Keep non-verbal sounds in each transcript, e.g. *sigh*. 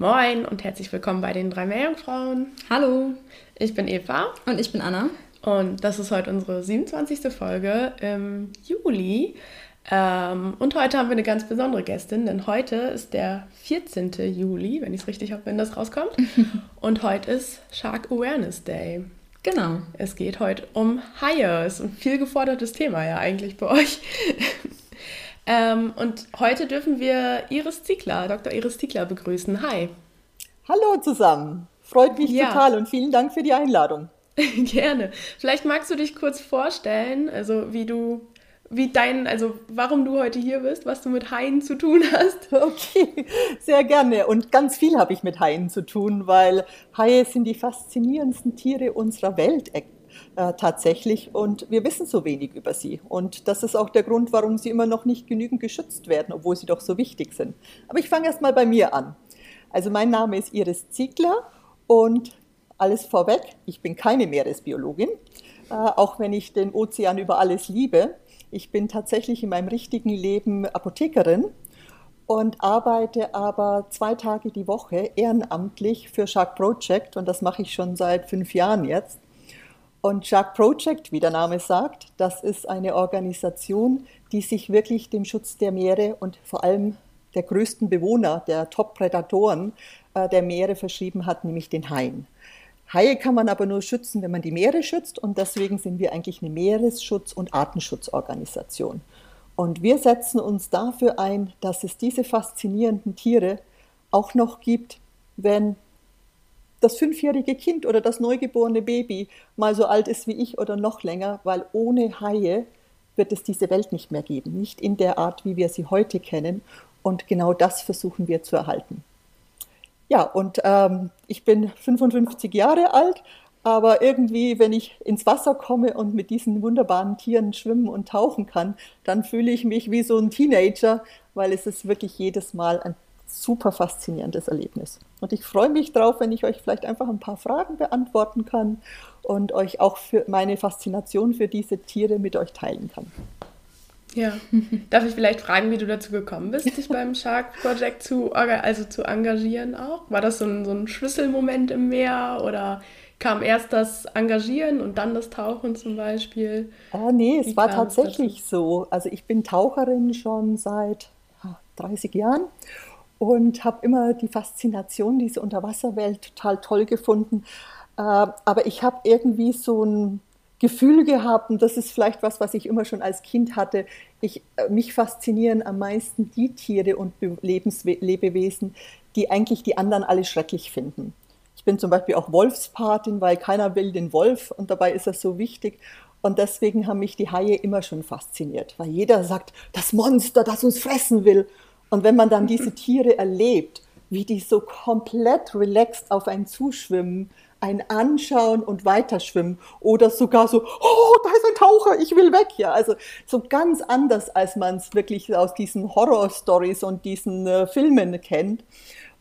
Moin und herzlich willkommen bei den drei Meerjungfrauen. Hallo. Ich bin Eva Und ich bin Anna. und das ist heute unsere 27. Folge im Juli. Ähm, und heute haben wir eine ganz besondere Gästin, denn heute ist der 14. Juli, wenn ich es richtig habe, wenn das rauskommt. *laughs* und heute ist Shark Awareness Day. Genau. Es geht heute um Haie. Ist ein viel gefordertes Thema ja eigentlich bei euch. Ähm, und heute dürfen wir Iris Ziegler, Dr. Iris Ziegler begrüßen. Hi. Hallo zusammen. Freut mich Ja. total und vielen Dank für die Einladung. *laughs* Gerne. Vielleicht magst du dich kurz vorstellen, also wie du, wie dein, also warum du heute hier bist, was du mit Haien zu tun hast. *laughs* Okay, sehr gerne. Und ganz viel habe ich mit Haien zu tun, weil Haie sind die faszinierendsten Tiere unserer Welt äh, tatsächlich und wir wissen so wenig über sie. Und das ist auch der Grund, warum sie immer noch nicht genügend geschützt werden, obwohl sie doch so wichtig sind. Aber ich fange erst mal bei mir an. Also mein Name ist Iris Ziegler und alles vorweg, ich bin keine Meeresbiologin, äh, auch wenn ich den Ozean über alles liebe. Ich bin tatsächlich in meinem richtigen Leben Apothekerin und arbeite aber zwei Tage die Woche ehrenamtlich für Shark Project und das mache ich schon seit fünf Jahren jetzt. Und Shark Project, wie der Name sagt, das ist eine Organisation, die sich wirklich dem Schutz der Meere und vor allem der größten Bewohner, der Top-Prädatoren äh, der Meere verschrieben hat, nämlich den Haien. Haie kann man aber nur schützen, wenn man die Meere schützt und deswegen sind wir eigentlich eine Meeresschutz- und Artenschutzorganisation. Und wir setzen uns dafür ein, dass es diese faszinierenden Tiere auch noch gibt, wenn das fünfjährige Kind oder das neugeborene Baby mal so alt ist wie ich oder noch länger, weil ohne Haie wird es diese Welt nicht mehr geben, nicht in der Art, wie wir sie heute kennen. Und genau das versuchen wir zu erhalten. Ja, und ähm, ich bin 55 Jahre alt, aber irgendwie, wenn ich ins Wasser komme und mit diesen wunderbaren Tieren schwimmen und tauchen kann, dann fühle ich mich wie so ein Teenager, weil es ist wirklich jedes Mal ein super faszinierendes Erlebnis. Und ich freue mich drauf, wenn ich euch vielleicht einfach ein paar Fragen beantworten kann und euch auch für meine Faszination für diese Tiere mit euch teilen kann. Ja. *laughs* Darf ich vielleicht fragen, wie du dazu gekommen bist, dich beim Shark Project zu, also zu engagieren auch? War das so ein, so ein Schlüsselmoment im Meer oder kam erst das Engagieren und dann das Tauchen zum Beispiel? Ah, nee, Wie es war kam es tatsächlich so. Also ich bin Taucherin schon seit ah, 30 Jahren und habe immer die Faszination dieser Unterwasserwelt total toll gefunden. Äh, aber ich habe irgendwie so ein Gefühl gehabt, und das ist vielleicht was, was ich immer schon als Kind hatte. Ich, äh, mich faszinieren am meisten die Tiere und Be- Lebenswe Lebewesen, die eigentlich die anderen alle schrecklich finden. Ich bin zum Beispiel auch Wolfspatin, weil keiner will den Wolf und dabei ist das so wichtig. Und deswegen haben mich die Haie immer schon fasziniert, weil jeder sagt, das Monster, das uns fressen will. Und wenn man dann diese Tiere erlebt, wie die so komplett relaxed auf einen zuschwimmen, einen anschauen und weiterschwimmen oder sogar so, oh, da ist ein Taucher, ich will weg. Ja, also so ganz anders, als man es wirklich aus diesen Horror-Stories und diesen äh, Filmen kennt.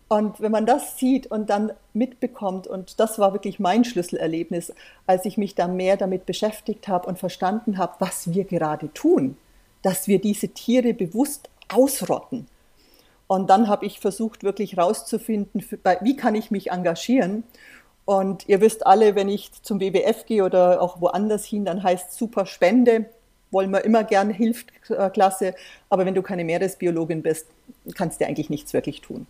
Und wenn man das sieht und dann mitbekommt, und das war wirklich mein Schlüsselerlebnis, als ich mich da mehr damit beschäftigt habe und verstanden habe, was wir gerade tun, dass wir diese Tiere bewusst ausrotten. Und dann habe ich versucht, wirklich rauszufinden, wie kann ich mich engagieren. Und ihr wisst alle, wenn ich zum WWF gehe oder auch woanders hin, dann heißt super Spende, wollen wir immer gern, hilft klasse. Aber wenn du keine Meeresbiologin bist, kannst du eigentlich nichts wirklich tun.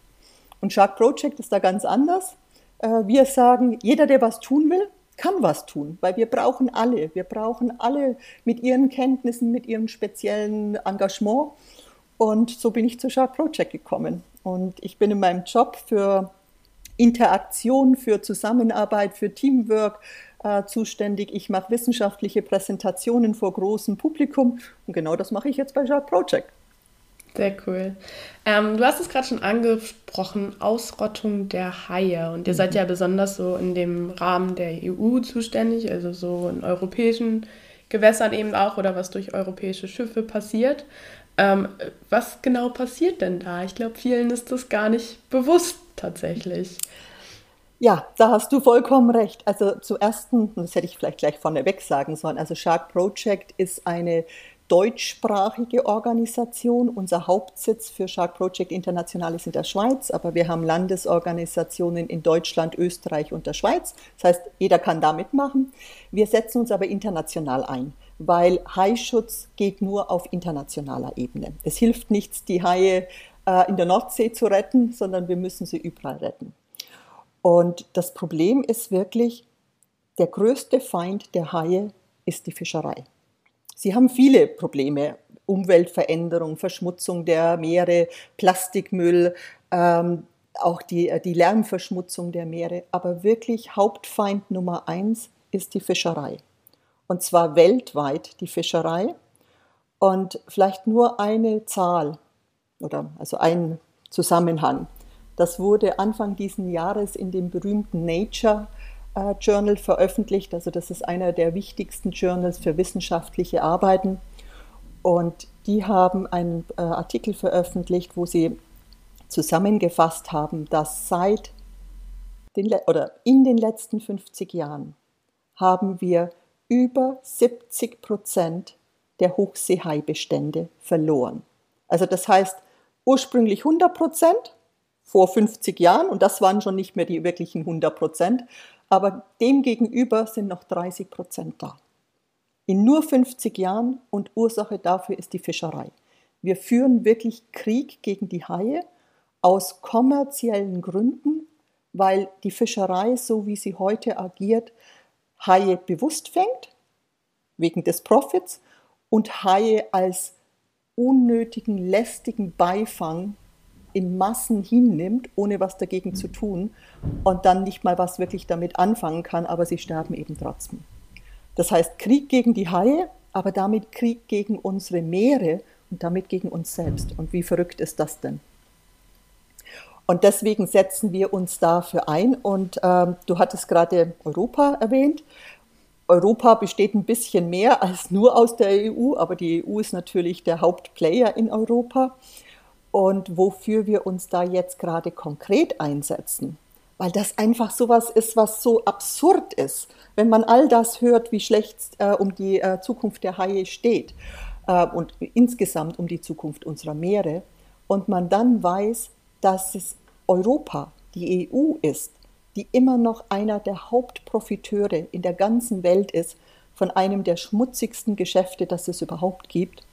Und Shark Project ist da ganz anders. Äh, Wir sagen, jeder, der was tun will, kann was tun, weil wir brauchen alle. Wir brauchen alle mit ihren Kenntnissen, mit ihrem speziellen Engagement. Und so bin ich zu Shark Project gekommen. Und ich bin in meinem Job für Interaktion, für Zusammenarbeit, für Teamwork äh, zuständig. Ich mache wissenschaftliche Präsentationen vor großem Publikum. Und genau das mache ich jetzt bei Shark Project. Sehr cool. Ähm, du hast es gerade schon angesprochen, Ausrottung der Haie. Und ihr mhm. seid ja besonders so in dem Rahmen der EU zuständig, also so in europäischen Gewässern eben auch oder was durch europäische Schiffe passiert. Ähm, was genau passiert denn da? Ich glaube, vielen ist das gar nicht bewusst tatsächlich. Ja, da hast du vollkommen recht. Also zuerst, das hätte ich vielleicht gleich vorneweg sagen sollen, also Shark Project ist eine deutschsprachige Organisation. Unser Hauptsitz für Shark Project International ist in der Schweiz, aber wir haben Landesorganisationen in Deutschland, Österreich und der Schweiz. Das heißt, jeder kann da mitmachen. Wir setzen uns aber international ein, weil Haischutz geht nur auf internationaler Ebene. Es hilft nichts, die Haie äh, in der Nordsee zu retten, sondern wir müssen sie überall retten. Und das Problem ist wirklich, der größte Feind der Haie ist die Fischerei. Sie haben viele Probleme. Umweltveränderung, Verschmutzung der Meere, Plastikmüll, ähm, auch die, äh, die Lärmverschmutzung der Meere. Aber wirklich Hauptfeind Nummer eins ist die Fischerei. Und zwar weltweit die Fischerei. Und vielleicht nur eine Zahl oder also ein Zusammenhang. Das wurde Anfang diesen Jahres in dem berühmten Nature äh, Journal veröffentlicht. Also das ist einer der wichtigsten Journals für wissenschaftliche Arbeiten. Und die haben einen äh, Artikel veröffentlicht, wo sie zusammengefasst haben, dass seit den, oder in den letzten 50 Jahren haben wir über 70 Prozent der Hochseehaibestände verloren. Also das heißt ursprünglich 100 Prozent vor 50 Jahren und das waren schon nicht mehr die wirklichen 100 Prozent, aber demgegenüber sind noch 30 Prozent da. In nur 50 Jahren und Ursache dafür ist die Fischerei. Wir führen wirklich Krieg gegen die Haie aus kommerziellen Gründen, weil die Fischerei, so wie sie heute agiert, Haie bewusst fängt, wegen des Profits, und Haie als unnötigen, lästigen Beifang in Massen hinnimmt, ohne was dagegen zu tun und dann nicht mal was wirklich damit anfangen kann, aber sie sterben eben trotzdem. Das heißt Krieg gegen die Haie, aber damit Krieg gegen unsere Meere und damit gegen uns selbst. Und wie verrückt ist das denn? Und deswegen setzen wir uns dafür ein. Und ähm, du hattest gerade Europa erwähnt. Europa besteht ein bisschen mehr als nur aus der EU, aber die EU ist natürlich der Hauptplayer in Europa und wofür wir uns da jetzt gerade konkret einsetzen. Weil das einfach sowas ist, was so absurd ist, wenn man all das hört, wie schlecht äh, um die äh, Zukunft der Haie steht äh, und insgesamt um die Zukunft unserer Meere. Und man dann weiß, dass es Europa, die EU ist, die immer noch einer der Hauptprofiteure in der ganzen Welt ist von einem der schmutzigsten Geschäfte, das es überhaupt gibt.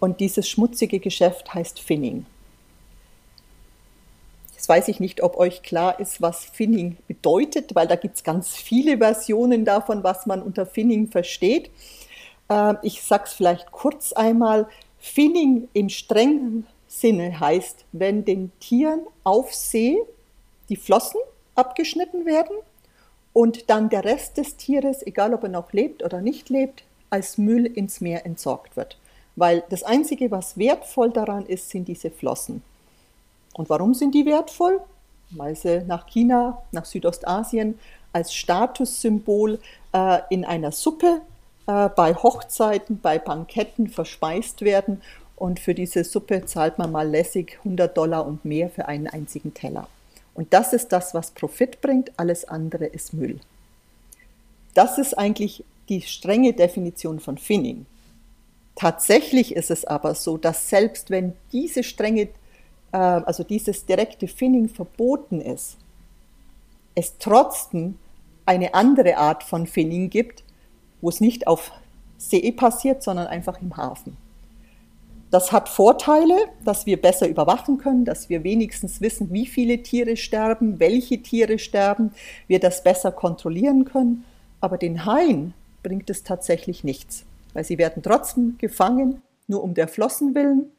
Und dieses schmutzige Geschäft heißt Finning. Jetzt weiß ich nicht, ob euch klar ist, was Finning bedeutet, weil da gibt es ganz viele Versionen davon, was man unter Finning versteht. Ähm, ich sage es vielleicht kurz einmal. Finning im strengen Sinne heißt, wenn den Tieren auf See die Flossen abgeschnitten werden und dann der Rest des Tieres, egal ob er noch lebt oder nicht lebt, als Müll ins Meer entsorgt wird. Weil das Einzige, was wertvoll daran ist, sind diese Flossen. Und warum sind die wertvoll? Weil sie nach China, nach Südostasien als Statussymbol äh, in einer Suppe äh, bei Hochzeiten, bei Banketten verspeist werden. Und für diese Suppe zahlt man mal lässig 100 Dollar und mehr für einen einzigen Teller. Und das ist das, was Profit bringt, alles andere ist Müll. Das ist eigentlich die strenge Definition von Finning. Tatsächlich ist es aber so, dass selbst wenn diese strenge äh, also dieses direkte Finning verboten ist, es trotzdem eine andere Art von Finning gibt, wo es nicht auf See passiert, sondern einfach im Hafen. Das hat Vorteile, dass wir besser überwachen können, dass wir wenigstens wissen, wie viele Tiere sterben, welche Tiere sterben, wir das besser kontrollieren können. aber den Haien bringt es tatsächlich nichts, weil sie werden trotzdem gefangen, nur um der Flossen willen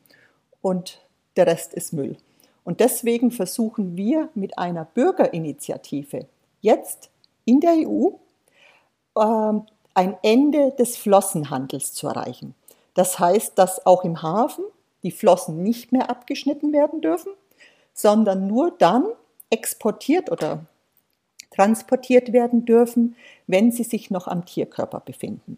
und der Rest ist Müll. Und deswegen versuchen wir mit einer Bürgerinitiative jetzt in der EU äh, ein Ende des Flossenhandels zu erreichen. Das heißt, dass auch im Hafen die Flossen nicht mehr abgeschnitten werden dürfen, sondern nur dann exportiert oder transportiert werden dürfen, wenn sie sich noch am Tierkörper befinden.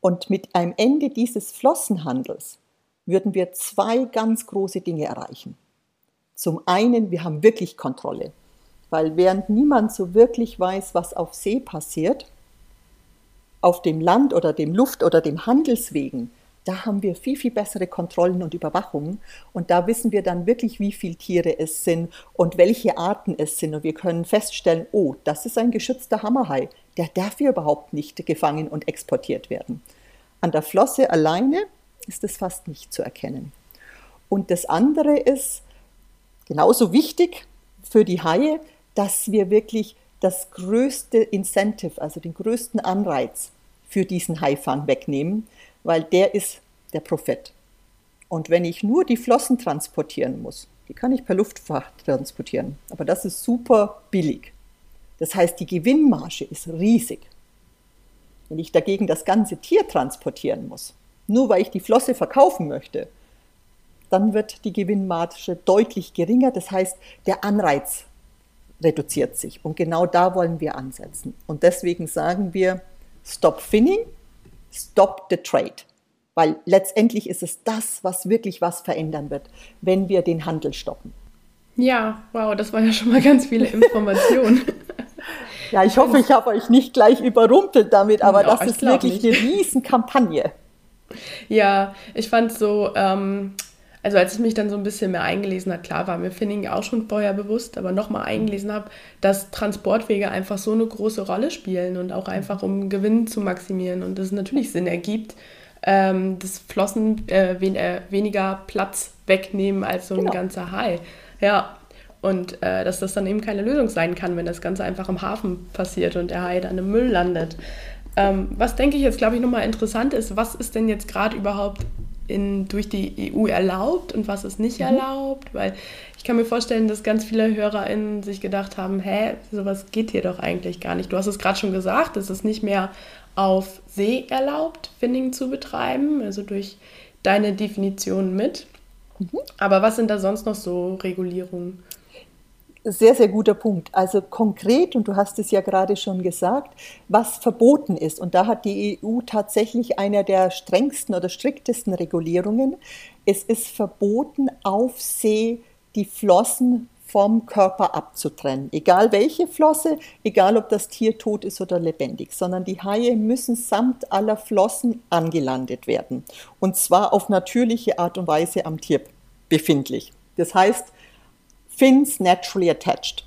Und mit einem Ende dieses Flossenhandels würden wir zwei ganz große Dinge erreichen. Zum einen, wir haben wirklich Kontrolle, weil während niemand so wirklich weiß, was auf See passiert, auf dem Land oder dem Luft oder dem Handelswegen, da haben wir viel, viel bessere Kontrollen und Überwachungen. Und da wissen wir dann wirklich, wie viele Tiere es sind und welche Arten es sind. Und wir können feststellen, oh, das ist ein geschützter Hammerhai. Der darf hier überhaupt nicht gefangen und exportiert werden. An der Flosse alleine ist es fast nicht zu erkennen. Und das andere ist genauso wichtig für die Haie, dass wir wirklich das größte Incentive, also den größten Anreiz für diesen Haifang wegnehmen, weil der ist der Profit. Und wenn ich nur die Flossen transportieren muss, die kann ich per Luftfahrt transportieren, aber das ist super billig. Das heißt, die Gewinnmarge ist riesig. Wenn ich dagegen das ganze Tier transportieren muss, nur weil ich die Flosse verkaufen möchte, dann wird die Gewinnmarge deutlich geringer. Das heißt, der Anreiz reduziert sich. Und genau da wollen wir ansetzen. Und deswegen sagen wir, stop finning, stop the trade. Weil letztendlich ist es das, was wirklich was verändern wird, wenn wir den Handel stoppen. Ja, wow, das war ja schon mal ganz viele Informationen. *laughs* ja, ich hoffe, ich habe euch nicht gleich überrumpelt damit, aber no, das ist wirklich nicht. eine Riesenkampagne. Ja, ich fand so, ähm, also als ich mich dann so ein bisschen mehr eingelesen habe, klar war mir Finning auch schon vorher bewusst, aber nochmal eingelesen habe, dass Transportwege einfach so eine große Rolle spielen und auch einfach um Gewinn zu maximieren und es natürlich Sinn ergibt, ähm, das Flossen äh, wen, äh, weniger Platz wegnehmen als so ein genau. ganzer Hai. Ja, und äh, dass das dann eben keine Lösung sein kann, wenn das Ganze einfach im Hafen passiert und der Hai dann im Müll landet. Ähm, was denke ich jetzt, glaube ich, nochmal interessant ist, was ist denn jetzt gerade überhaupt in, durch die EU erlaubt und was ist nicht mhm. erlaubt, weil ich kann mir vorstellen, dass ganz viele HörerInnen sich gedacht haben, hä, sowas geht hier doch eigentlich gar nicht. Du hast es gerade schon gesagt, es ist nicht mehr auf See erlaubt, Finning zu betreiben, also durch deine Definition mit. Mhm. Aber was sind da sonst noch so Regulierungen? Sehr, sehr guter Punkt. Also konkret, und du hast es ja gerade schon gesagt, was verboten ist. Und da hat die EU tatsächlich eine der strengsten oder striktesten Regulierungen. Es ist verboten, auf See die Flossen vom Körper abzutrennen. Egal welche Flosse, egal ob das Tier tot ist oder lebendig, sondern die Haie müssen samt aller Flossen angelandet werden. Und zwar auf natürliche Art und Weise am Tier befindlich. Das heißt, Fins naturally attached.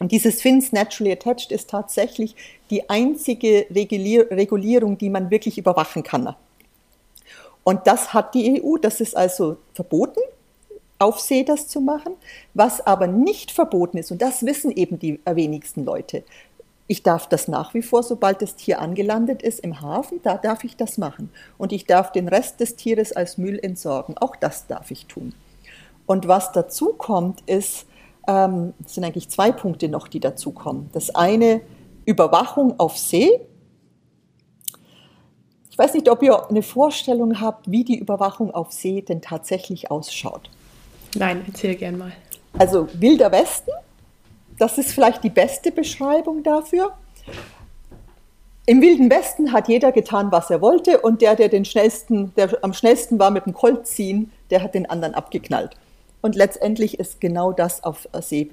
Und dieses Fins naturally attached ist tatsächlich die einzige Regulierung, die man wirklich überwachen kann. Und das hat die EU, das ist also verboten, auf See das zu machen. Was aber nicht verboten ist, und das wissen eben die wenigsten Leute, ich darf das nach wie vor, sobald das Tier angelandet ist im Hafen, da darf ich das machen. Und ich darf den Rest des Tieres als Müll entsorgen. Auch das darf ich tun. Und was dazu kommt, ist, ähm, sind eigentlich zwei Punkte noch, die dazu kommen. Das eine, Überwachung auf See. Ich weiß nicht, ob ihr eine Vorstellung habt, wie die Überwachung auf See denn tatsächlich ausschaut. Nein, erzähl gern mal. Also Wilder Westen, das ist vielleicht die beste Beschreibung dafür. Im Wilden Westen hat jeder getan, was er wollte, und der, der den schnellsten, der am schnellsten war mit dem Colt ziehen, der hat den anderen abgeknallt. Und letztendlich ist genau das auf See.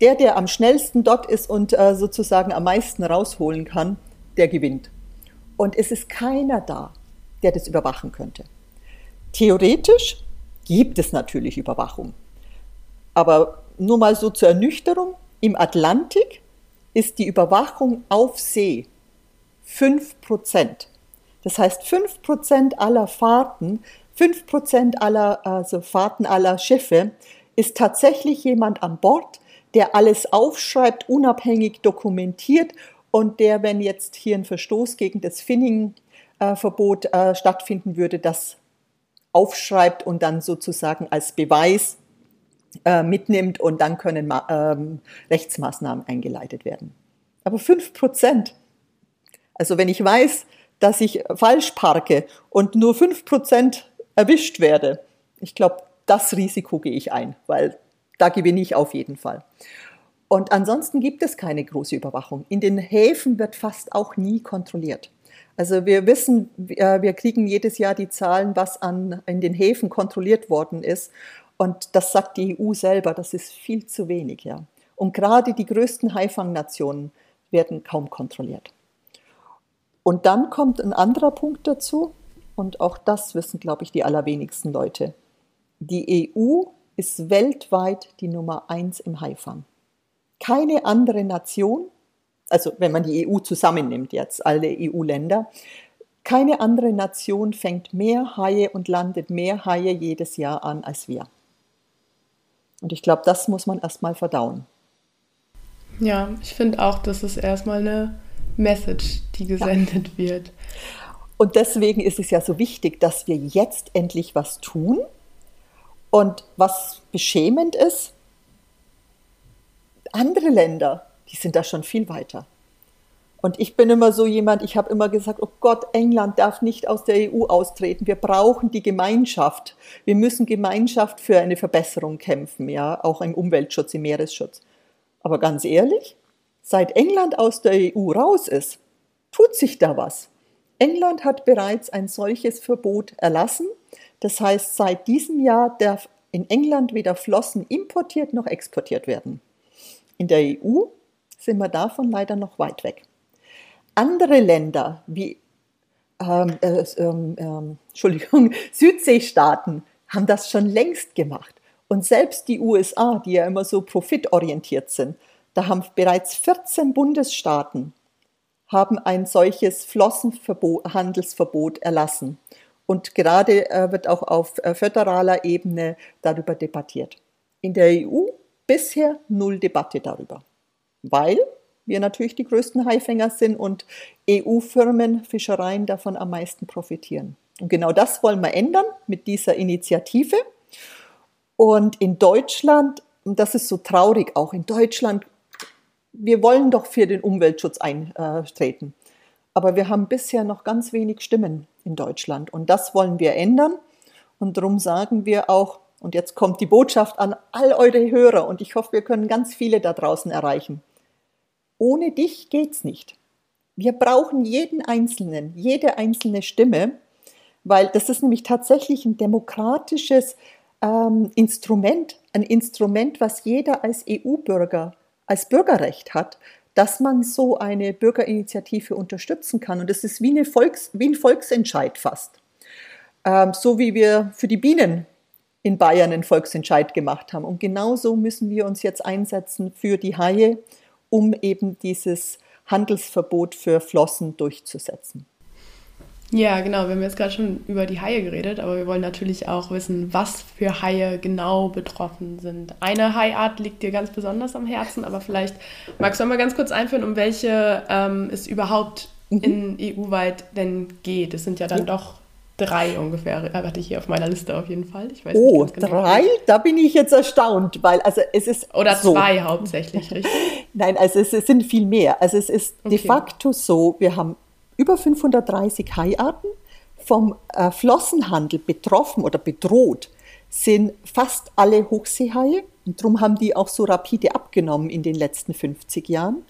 Der, der am schnellsten dort ist und äh, sozusagen am meisten rausholen kann, der gewinnt. Und es ist keiner da, der das überwachen könnte. Theoretisch gibt es natürlich Überwachung. Aber nur mal so zur Ernüchterung, im Atlantik ist die Überwachung auf See 5%. Das heißt, 5% aller Fahrten Fünf Prozent aller also Fahrten aller Schiffe ist tatsächlich jemand an Bord, der alles aufschreibt, unabhängig dokumentiert und der, wenn jetzt hier ein Verstoß gegen das Finning-Verbot äh, stattfinden würde, das aufschreibt und dann sozusagen als Beweis äh, mitnimmt und dann können ähm, Rechtsmaßnahmen eingeleitet werden. Aber fünf Prozent. Also wenn ich weiß, dass ich falsch parke und nur fünf Prozent erwischt werde, ich glaube, das Risiko gehe ich ein, weil da gewinne ich auf jeden Fall. Und ansonsten gibt es keine große Überwachung. In den Häfen wird fast auch nie kontrolliert. Also wir wissen, wir kriegen jedes Jahr die Zahlen, was an, in den Häfen kontrolliert worden ist. Und das sagt die EU selber, das ist viel zu wenig. Ja. Und gerade die größten Haifangnationen werden kaum kontrolliert. Und dann kommt ein anderer Punkt dazu, und auch das wissen, glaube ich, die allerwenigsten Leute. Die EU ist weltweit die Nummer eins im Haifang. Keine andere Nation, also wenn man die EU zusammennimmt jetzt, alle EU-Länder, keine andere Nation fängt mehr Haie und landet mehr Haie jedes Jahr an als wir. Und ich glaube, das muss man erstmal verdauen. Ja, ich finde auch, das ist erstmal eine Message, die gesendet ja. wird. Und deswegen ist es ja so wichtig, dass wir jetzt endlich was tun. Und was beschämend ist, andere Länder, die sind da schon viel weiter. Und ich bin immer so jemand, ich habe immer gesagt, oh Gott, England darf nicht aus der EU austreten. Wir brauchen die Gemeinschaft. Wir müssen Gemeinschaft für eine Verbesserung kämpfen, ja, auch im Umweltschutz, im Meeresschutz. Aber ganz ehrlich, seit England aus der EU raus ist, tut sich da was. England hat bereits ein solches Verbot erlassen. Das heißt, seit diesem Jahr darf in England weder Flossen importiert noch exportiert werden. In der EU sind wir davon leider noch weit weg. Andere Länder wie ähm, äh, ähm, ähm, *laughs* Entschuldigung, Südseestaaten haben das schon längst gemacht. Und selbst die USA, die ja immer so profitorientiert sind, da haben bereits 14 Bundesstaaten haben ein solches Flossenhandelsverbot erlassen. Und gerade äh, wird auch auf äh, föderaler Ebene darüber debattiert. In der EU bisher null Debatte darüber, weil wir natürlich die größten Haifänger sind und EU-Firmen, Fischereien davon am meisten profitieren. Und genau das wollen wir ändern mit dieser Initiative. Und in Deutschland, und das ist so traurig auch, in Deutschland, wir wollen doch für den Umweltschutz eintreten. Aber wir haben bisher noch ganz wenig Stimmen in Deutschland. Und das wollen wir ändern. Und darum sagen wir auch, und jetzt kommt die Botschaft an all eure Hörer und ich hoffe, wir können ganz viele da draußen erreichen. Ohne dich geht's nicht. Wir brauchen jeden Einzelnen, jede einzelne Stimme, weil das ist nämlich tatsächlich ein demokratisches ähm, Instrument, ein Instrument, was jeder als EU-Bürger als Bürgerrecht hat, dass man so eine Bürgerinitiative unterstützen kann. Und das ist wie, eine Volks-, wie ein Volksentscheid fast. Ähm, so wie wir für die Bienen in Bayern einen Volksentscheid gemacht haben. Und genauso müssen wir uns jetzt einsetzen für die Haie, um eben dieses Handelsverbot für Flossen durchzusetzen. Ja, genau. Wir haben jetzt gerade schon über die Haie geredet, aber wir wollen natürlich auch wissen, was für Haie genau betroffen sind. Eine Haiart liegt dir ganz besonders am Herzen, aber vielleicht magst du mal ganz kurz einführen, um welche ähm, es überhaupt mhm. in EU-weit denn geht. Es sind ja dann doch drei ungefähr, äh, hatte ich hier auf meiner Liste auf jeden Fall. Ich weiß oh, genau. drei? Da bin ich jetzt erstaunt, weil also es ist oder so. zwei hauptsächlich, richtig? *laughs* Nein, also es, es, sind viel mehr. Also es ist okay. de facto so, wir haben über 530 Haiarten vom äh, Flossenhandel betroffen oder bedroht sind fast alle Hochseehaie und darum haben die auch so rapide abgenommen in den letzten 50 Jahren.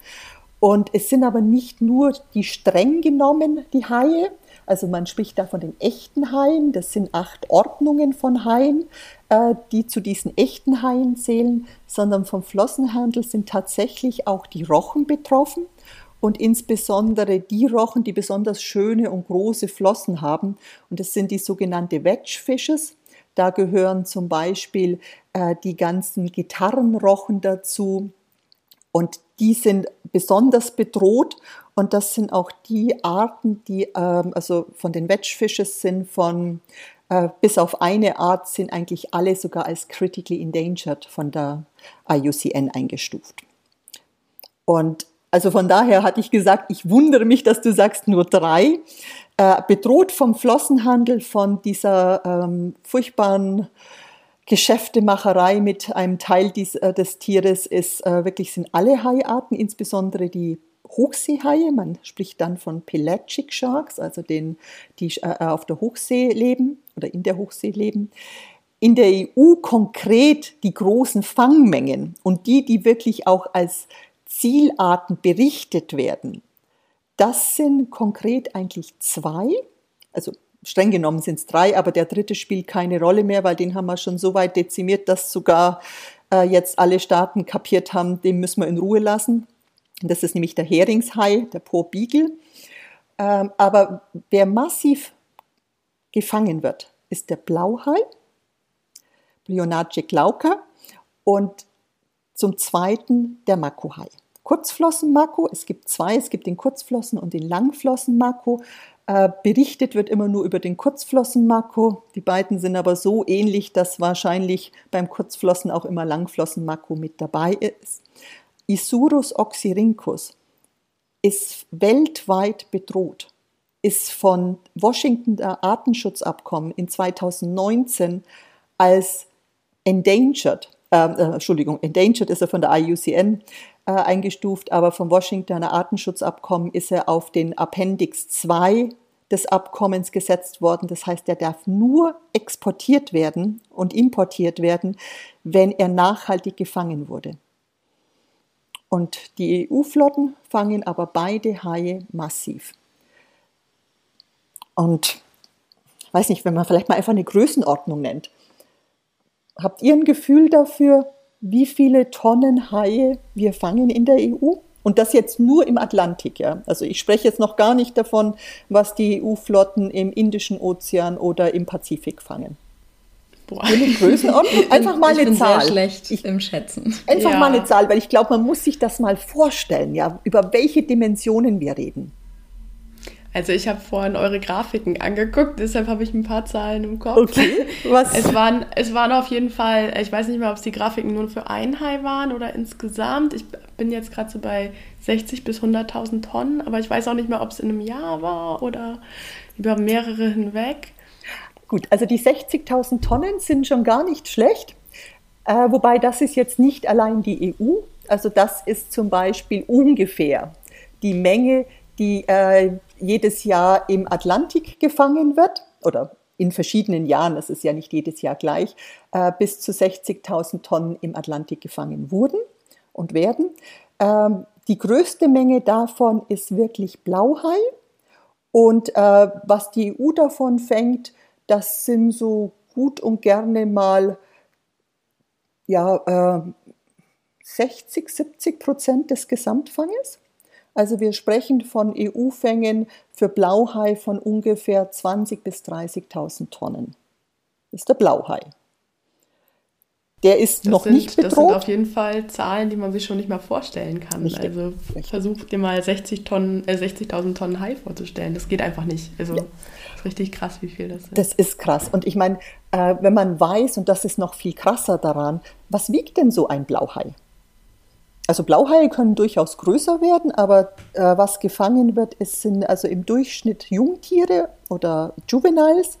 Und es sind aber nicht nur die streng genommen, die Haie, also man spricht da von den echten Haien. Das sind acht Ordnungen von Haien, äh, die zu diesen echten Haien zählen, sondern vom Flossenhandel sind tatsächlich auch die Rochen betroffen und insbesondere die Rochen, die besonders schöne und große Flossen haben. Und das sind die sogenannte Wedge Fishes. Da gehören zum Beispiel äh, die ganzen Gitarrenrochen dazu. Und die sind besonders bedroht und das sind auch die Arten, die ähm, also von den Wedgefishes sind von äh, bis auf eine Art sind eigentlich alle sogar als critically endangered von der IUCN eingestuft. Und Also von daher hatte ich gesagt, ich wundere mich, dass du sagst nur drei. Äh, bedroht vom Flossenhandel, von dieser ähm, furchtbaren Geschäftemacherei mit einem Teil dies, äh, des Tieres ist äh, wirklich sind alle Haiarten, insbesondere die Hochseehaie. Man spricht dann von Pelagic Sharks, also den, die äh, auf der Hochsee leben oder in der Hochsee leben. In der EU konkret die großen Fangmengen und die, die wirklich auch als Zielarten berichtet werden, das sind konkret eigentlich zwei. Also streng genommen sind es drei, aber der dritte spielt keine Rolle mehr, weil den haben wir schon so weit dezimiert, dass sogar äh, jetzt alle Staaten kapiert haben, den müssen wir in Ruhe lassen. Das ist nämlich der Heringshai, der Po Beagle. Ähm, aber wer massiv gefangen wird, ist der Blauhai, Blionace glauca und zum zweiten der Makohai. Kurzflossen-Mako. Es gibt zwei, es gibt den Kurzflossen- und den Langflossen-Mako. Äh, berichtet wird immer nur über den Kurzflossen-Mako. Die beiden sind aber so ähnlich, dass wahrscheinlich beim Kurzflossen auch immer Langflossen-Mako mit dabei ist. Isurus oxyrhynchus ist weltweit bedroht, ist von Washingtoner Artenschutzabkommen in 2019 als endangered, äh, äh, Entschuldigung, endangered ist er von der IUCN äh, eingestuft, aber vom Washingtoner Artenschutzabkommen ist er auf den Appendix 2 des Abkommens gesetzt worden. Das heißt, er darf nur exportiert werden und importiert werden, wenn er nachhaltig gefangen wurde. Und die EU-Flotten fangen aber beide Haie massiv. Und weiß nicht, wenn man vielleicht mal einfach eine Größenordnung nennt. Habt ihr ein Gefühl dafür, wie viele Tonnen Haie wir fangen in der EU. Und das jetzt nur im Atlantik, ja. Also ich spreche jetzt noch gar nicht davon, was die EU-Flotten im Indischen Ozean oder im Pazifik fangen. Boah. Größenordnung? Einfach mal ich eine bin Zahl. Sehr schlecht ich, im Schätzen. Einfach Ja. mal eine Zahl, weil ich glaube, man muss sich das mal vorstellen, ja, über welche Dimensionen wir reden. Also ich habe vorhin eure Grafiken angeguckt, deshalb habe ich ein paar Zahlen im Kopf. Okay, was? *laughs* Es waren, es waren auf jeden Fall, ich weiß nicht mehr, ob es die Grafiken nur für ein Hai waren oder insgesamt. Ich bin jetzt gerade so bei 60 bis 100.000 Tonnen, aber ich weiß auch nicht mehr, ob es in einem Jahr war oder über mehrere hinweg. Gut, also die 60.000 Tonnen sind schon gar nicht schlecht, äh, wobei das ist jetzt nicht allein die EU, also das ist zum Beispiel ungefähr die Menge, die äh, jedes Jahr im Atlantik gefangen wird oder in verschiedenen Jahren, das ist ja nicht jedes Jahr gleich, äh, bis zu 60.000 Tonnen im Atlantik gefangen wurden und werden. Ähm, die größte Menge davon ist wirklich Blauhai. Und äh, was die EU davon fängt, das sind so gut und gerne mal ja, äh, 60, 70 Prozent des Gesamtfanges. Also wir sprechen von EU-Fängen für Blauhai von ungefähr 20.000 bis 30.000 Tonnen. Das ist der Blauhai. Der ist Das noch sind, nicht Das sind bedroht. auf jeden Fall Zahlen, die man sich schon nicht mal vorstellen kann. Richtig, Also richtig. versucht dir mal 60 Tonnen, äh, 60.000 Tonnen Hai vorzustellen. Das geht einfach nicht. Also ist richtig krass, wie viel das ist. Das ist krass. Und ich meine, äh, wenn man weiß, und das ist noch viel krasser daran, was wiegt denn so ein Blauhai? Also Blauhaie können durchaus größer werden, aber äh, was gefangen wird, ist, sind also im Durchschnitt Jungtiere oder Juveniles.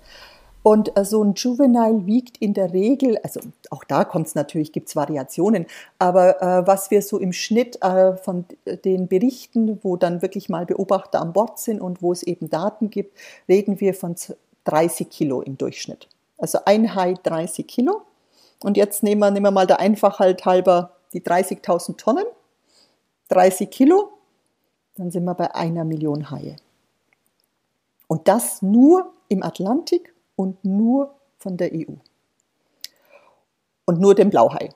Und äh, so ein Juvenile wiegt in der Regel, also auch da kommt es natürlich, gibt es Variationen, aber äh, was wir so im Schnitt äh, von den Berichten, wo dann wirklich mal Beobachter an Bord sind und wo es eben Daten gibt, reden wir von 30 Kilo im Durchschnitt. Also ein Hai 30 Kilo. Und jetzt nehmen wir, nehmen wir mal der Einfachheit halber die 30.000 Tonnen, 30 Kilo, dann sind wir bei einer Million Haie. Und das nur im Atlantik und nur von der EU. Und nur dem Blauhai.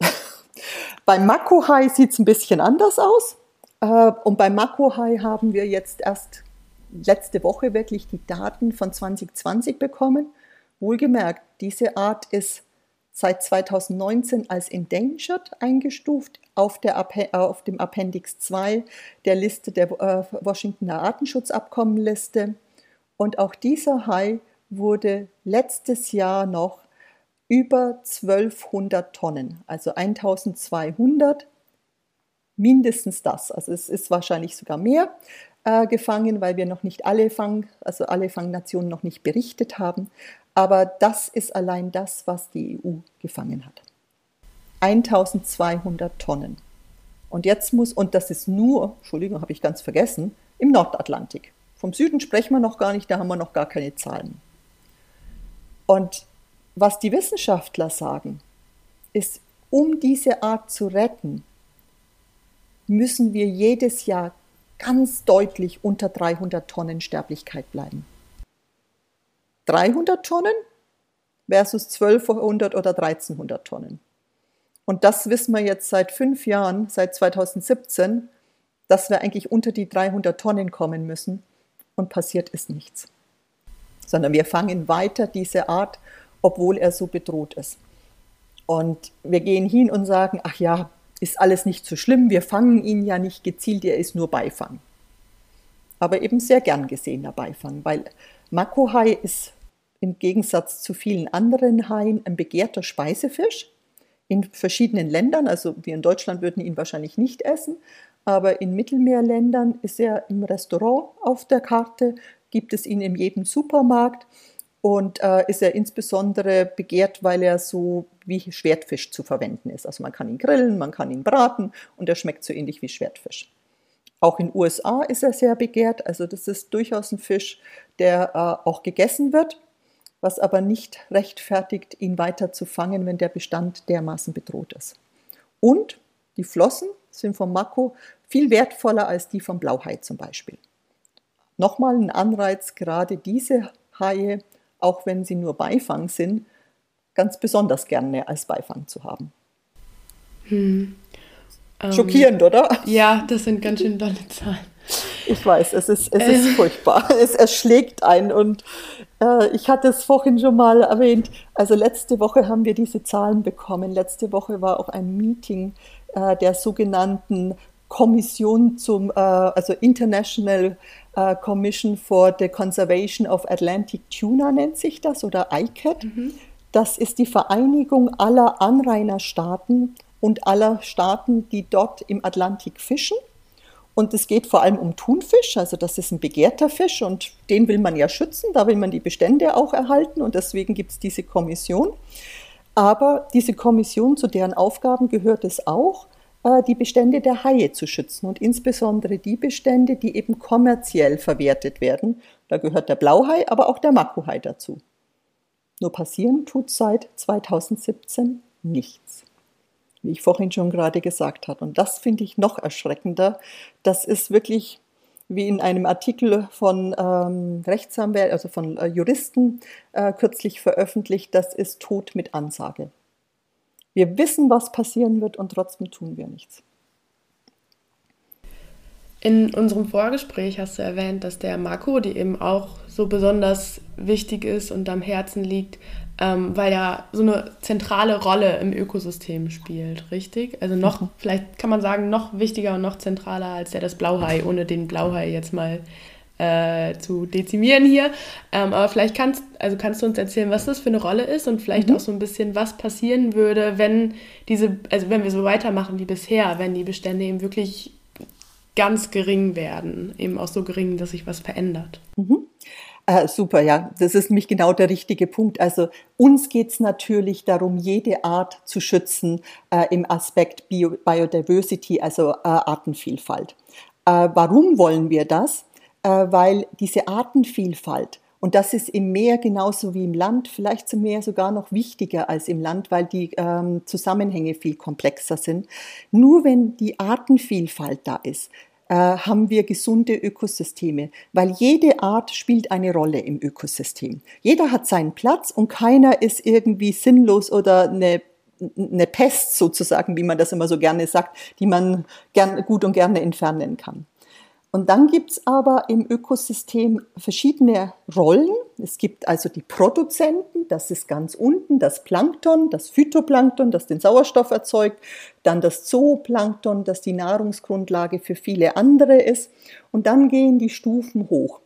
*laughs* beim Makohai sieht es ein bisschen anders aus. Äh, Und beim Makohai haben wir jetzt erst letzte Woche wirklich die Daten von 2020 bekommen. Wohlgemerkt, diese Art ist seit 2019 als endangered eingestuft auf, der, äh, auf dem Appendix 2 der Liste der äh, Washingtoner Artenschutzabkommenliste. Und auch dieser Hai wurde letztes Jahr noch über 1200 Tonnen, also 1200 mindestens das. Also es ist wahrscheinlich sogar mehr äh, gefangen, weil wir noch nicht alle Fang, also alle Fangnationen noch nicht berichtet haben. Aber das ist allein das, was die EU gefangen hat. 1200 Tonnen. Und jetzt muss, und das ist nur, Entschuldigung, habe ich ganz vergessen, im Nordatlantik. Vom Süden sprechen wir noch gar nicht, da haben wir noch gar keine Zahlen. Und was die Wissenschaftler sagen, ist, um diese Art zu retten, müssen wir jedes Jahr ganz deutlich unter 300 Tonnen Sterblichkeit bleiben. 300 Tonnen versus 1200 oder 1300 Tonnen. Und das wissen wir jetzt seit fünf Jahren, seit 2017, dass wir eigentlich unter die 300 Tonnen kommen müssen und passiert ist nichts. Sondern wir fangen weiter diese Art, obwohl er so bedroht ist. Und wir gehen hin und sagen, ach ja, ist alles nicht so schlimm, wir fangen ihn ja nicht gezielt, er ist nur Beifang. Aber eben sehr gern gesehener Beifang, weil Makohai ist im Gegensatz zu vielen anderen Haien ein begehrter Speisefisch in verschiedenen Ländern. Also wir in Deutschland würden ihn wahrscheinlich nicht essen, aber in Mittelmeerländern ist er im Restaurant auf der Karte, gibt es ihn in jedem Supermarkt und äh, ist er insbesondere begehrt, weil er so wie Schwertfisch zu verwenden ist. Also man kann ihn grillen, man kann ihn braten und er schmeckt so ähnlich wie Schwertfisch. Auch in den USA ist er sehr begehrt, also das ist durchaus ein Fisch, der äh, auch gegessen wird was aber nicht rechtfertigt, ihn weiter zu fangen, wenn der Bestand dermaßen bedroht ist. Und die Flossen sind vom Mako viel wertvoller als die vom Blauhai zum Beispiel. Nochmal ein Anreiz, gerade diese Haie, auch wenn sie nur Beifang sind, ganz besonders gerne als Beifang zu haben. Hm. Schockierend, ähm, oder? Ja, das sind ganz schön dolle Zahlen. Ich weiß, es ist, es ist äh. furchtbar. *laughs* Es erschlägt einen. Und äh, ich hatte es vorhin schon mal erwähnt. Also letzte Woche haben wir diese Zahlen bekommen. Letzte Woche war auch ein Meeting äh, der sogenannten Kommission zum, äh, also International äh, Commission for the Conservation of Atlantic Tuna nennt sich das oder ICAT. Mhm. Das ist die Vereinigung aller Anrainerstaaten und aller Staaten, die dort im Atlantik fischen. Und es geht vor allem um Thunfisch, also das ist ein begehrter Fisch und den will man ja schützen, da will man die Bestände auch erhalten und deswegen gibt es diese Kommission. Aber diese Kommission, zu deren Aufgaben gehört es auch, äh, die Bestände der Haie zu schützen und insbesondere die Bestände, die eben kommerziell verwertet werden. Da gehört der Blauhai, aber auch der Makuhai dazu. Nur passieren tut seit 2017 nichts wie ich vorhin schon gerade gesagt habe. Und das finde ich noch erschreckender. Das ist wirklich wie in einem Artikel von ähm, Rechtsanwälten, also von äh, Juristen äh, kürzlich veröffentlicht, das ist Tod mit Ansage. Wir wissen, was passieren wird und trotzdem tun wir nichts. In unserem Vorgespräch hast du erwähnt, dass der Marco, die eben auch so besonders wichtig ist und am Herzen liegt, ähm, weil er so eine zentrale Rolle im Ökosystem spielt, richtig? Also noch, mhm. vielleicht kann man sagen, noch wichtiger und noch zentraler als der das Blauhai, ohne den Blauhai jetzt mal äh, zu dezimieren hier. Ähm, aber vielleicht kannst, also kannst du uns erzählen, was das für eine Rolle ist und vielleicht mhm. auch so ein bisschen, was passieren würde, wenn diese, also wenn wir so weitermachen wie bisher, wenn die Bestände eben wirklich ganz gering werden, eben auch so gering, dass sich was verändert. Mhm. Äh, super, ja, das ist nämlich genau der richtige Punkt. Also uns geht es natürlich darum, jede Art zu schützen äh, im Aspekt Bio Biodiversity, also äh, Artenvielfalt. Äh, warum wollen wir das? Äh, weil diese Artenvielfalt, und das ist im Meer genauso wie im Land, vielleicht im Meer sogar noch wichtiger als im Land, weil die ähm, Zusammenhänge viel komplexer sind. Nur wenn die Artenvielfalt da ist, äh, haben wir gesunde Ökosysteme, weil jede Art spielt eine Rolle im Ökosystem. Jeder hat seinen Platz und keiner ist irgendwie sinnlos oder eine eine Pest sozusagen, wie man das immer so gerne sagt, die man gern, gut und gerne entfernen kann. Und dann gibt es aber im Ökosystem verschiedene Rollen. Es gibt also die Produzenten, das ist ganz unten das Plankton, das Phytoplankton, das den Sauerstoff erzeugt, dann das Zooplankton, das die Nahrungsgrundlage für viele andere ist. Und dann gehen die Stufen hoch.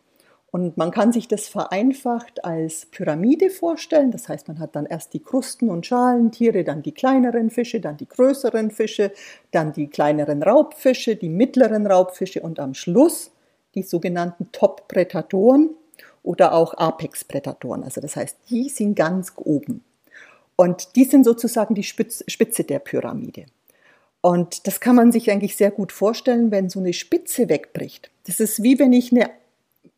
Und man kann sich das vereinfacht als Pyramide vorstellen. Das heißt, man hat dann erst die Krusten- und Schalentiere, dann die kleineren Fische, dann die größeren Fische, dann die kleineren Raubfische, die mittleren Raubfische und am Schluss die sogenannten Top-Prädatoren oder auch Apex-Prädatoren. Also das heißt, die sind ganz oben. Und die sind sozusagen die Spitze der Pyramide. Und das kann man sich eigentlich sehr gut vorstellen, wenn so eine Spitze wegbricht. Das ist wie wenn ich eine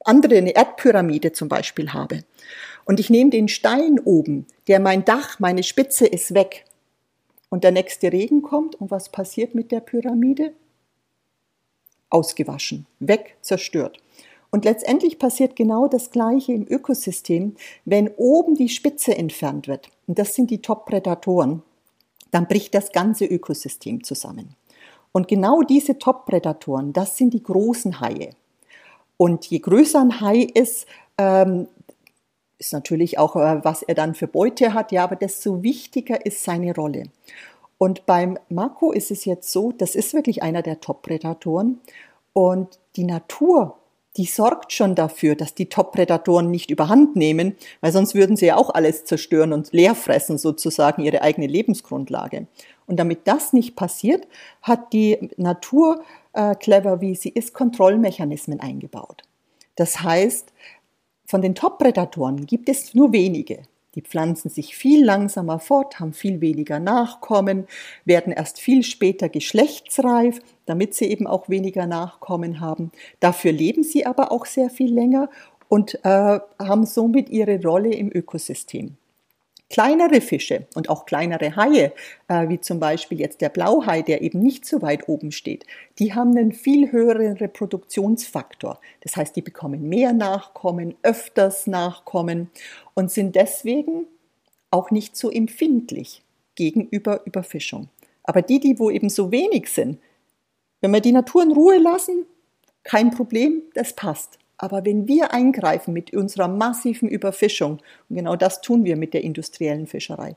andere, eine Erdpyramide zum Beispiel habe. Und ich nehme den Stein oben, der mein Dach, meine Spitze ist weg. Und der nächste Regen kommt und was passiert mit der Pyramide? Ausgewaschen, weg, zerstört. Und letztendlich passiert genau das Gleiche im Ökosystem, wenn oben die Spitze entfernt wird. Und das sind die Top-Prädatoren. Dann bricht das ganze Ökosystem zusammen. Und genau diese Top-Prädatoren, das sind die großen Haie. Und je größer ein Hai ist, ähm, ist natürlich auch, äh, was er dann für Beute hat, ja, aber desto wichtiger ist seine Rolle. Und beim Mako ist es jetzt so, das ist wirklich einer der Top-Prädatoren. Und die Natur, die sorgt schon dafür, dass die Top-Prädatoren nicht überhand nehmen, weil sonst würden sie ja auch alles zerstören und leer fressen, sozusagen ihre eigene Lebensgrundlage. Und damit das nicht passiert, hat die Natur äh, clever wie sie ist, Kontrollmechanismen eingebaut. Das heißt, von den Top-Prädatoren gibt es nur wenige. Die pflanzen sich viel langsamer fort, haben viel weniger Nachkommen, werden erst viel später geschlechtsreif, damit sie eben auch weniger Nachkommen haben. Dafür leben sie aber auch sehr viel länger und äh, haben somit ihre Rolle im Ökosystem. Kleinere Fische und auch kleinere Haie, äh, wie zum Beispiel jetzt der Blauhai, der eben nicht so weit oben steht, die haben einen viel höheren Reproduktionsfaktor. Das heißt, die bekommen mehr Nachkommen, öfters Nachkommen und sind deswegen auch nicht so empfindlich gegenüber Überfischung. Aber die, die wo eben so wenig sind, wenn wir die Natur in Ruhe lassen, kein Problem, das passt. Aber wenn wir eingreifen mit unserer massiven Überfischung, und genau das tun wir mit der industriellen Fischerei,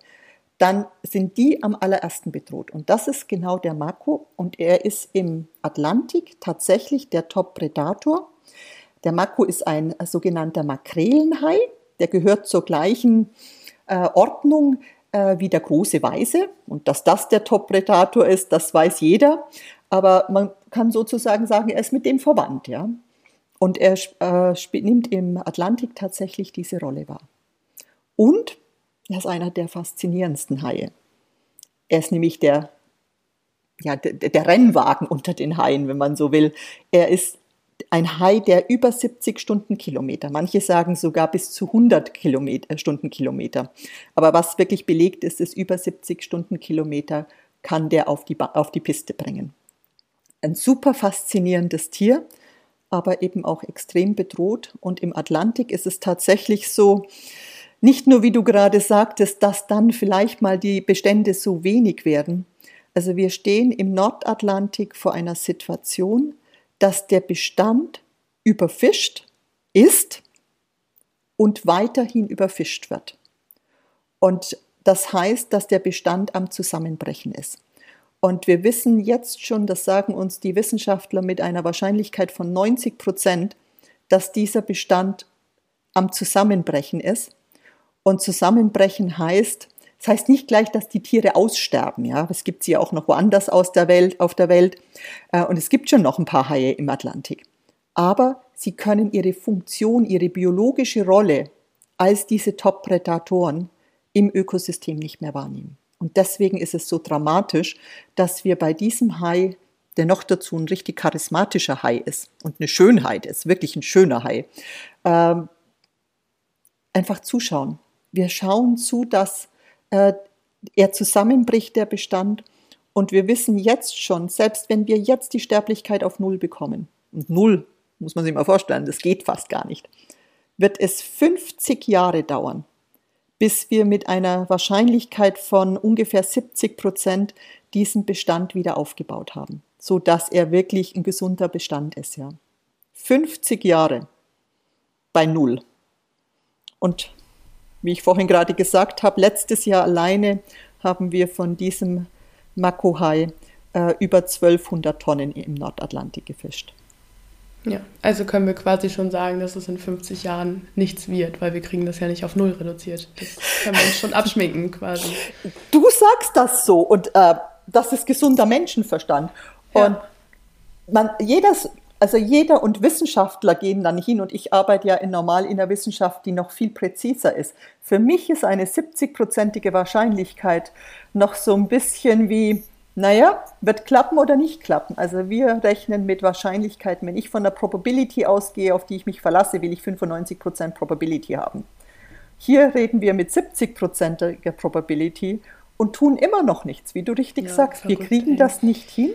dann sind die am allerersten bedroht. Und das ist genau der Mako. Und er ist im Atlantik tatsächlich der Top-Predator. Der Mako ist ein sogenannter Makrelenhai. Der gehört zur gleichen äh, Ordnung äh, wie der große Weiße. Und dass das der Top-Predator ist, das weiß jeder. Aber man kann sozusagen sagen, er ist mit dem verwandt. Ja? Und er äh, nimmt im Atlantik tatsächlich diese Rolle wahr. Und er ist einer der faszinierendsten Haie. Er ist nämlich der, ja, der, der Rennwagen unter den Haien, wenn man so will. Er ist ein Hai, der über 70 Stundenkilometer, manche sagen sogar bis zu 100 Kilometer, äh, Stundenkilometer. Aber was wirklich belegt ist, ist über 70 Stundenkilometer kann der auf die, auf die Piste bringen. Ein super faszinierendes Tier aber eben auch extrem bedroht. Und im Atlantik ist es tatsächlich so, nicht nur wie du gerade sagtest, dass dann vielleicht mal die Bestände so wenig werden. Also wir stehen im Nordatlantik vor einer Situation, dass der Bestand überfischt ist und weiterhin überfischt wird. Und das heißt, dass der Bestand am Zusammenbrechen ist. Und wir wissen jetzt schon, das sagen uns die Wissenschaftler mit einer Wahrscheinlichkeit von 90 Prozent, dass dieser Bestand am Zusammenbrechen ist. Und Zusammenbrechen heißt, das heißt nicht gleich, dass die Tiere aussterben. Ja, es gibt sie auch noch woanders aus der Welt, auf der Welt. Äh, und es gibt schon noch ein paar Haie im Atlantik. Aber sie können ihre Funktion, ihre biologische Rolle als diese Top-Prädatoren im Ökosystem nicht mehr wahrnehmen. Und deswegen ist es so dramatisch, dass wir bei diesem Hai, der noch dazu ein richtig charismatischer Hai ist und eine Schönheit ist, wirklich ein schöner Hai, äh, einfach zuschauen. Wir schauen zu, dass äh, er zusammenbricht, der Bestand. Und wir wissen jetzt schon, selbst wenn wir jetzt die Sterblichkeit auf Null bekommen, und Null muss man sich mal vorstellen, das geht fast gar nicht, wird es 50 Jahre dauern, bis wir mit einer Wahrscheinlichkeit von ungefähr 70 Prozent diesen Bestand wieder aufgebaut haben, so dass er wirklich ein gesunder Bestand ist, ja. 50 Jahre bei Null. Und wie ich vorhin gerade gesagt habe, letztes Jahr alleine haben wir von diesem Makohai äh, über 1200 Tonnen im Nordatlantik gefischt. Ja, also können wir quasi schon sagen, dass es in 50 Jahren nichts wird, weil wir kriegen das ja nicht auf Null reduziert. Das können wir uns schon abschminken quasi. Du sagst das so und äh, das ist gesunder Menschenverstand. Ja. Und man, jedes, also jeder und Wissenschaftler gehen dann hin und ich arbeite ja in normal in der Wissenschaft, die noch viel präziser ist. Für mich ist eine 70-prozentige Wahrscheinlichkeit noch so ein bisschen wie, naja, wird klappen oder nicht klappen. Also wir rechnen mit Wahrscheinlichkeiten. Wenn ich von der Probability ausgehe, auf die ich mich verlasse, will ich 95% Probability haben. Hier reden wir mit 70%iger Probability und tun immer noch nichts, wie du richtig ja, sagst. Wir kriegen ey. das nicht hin.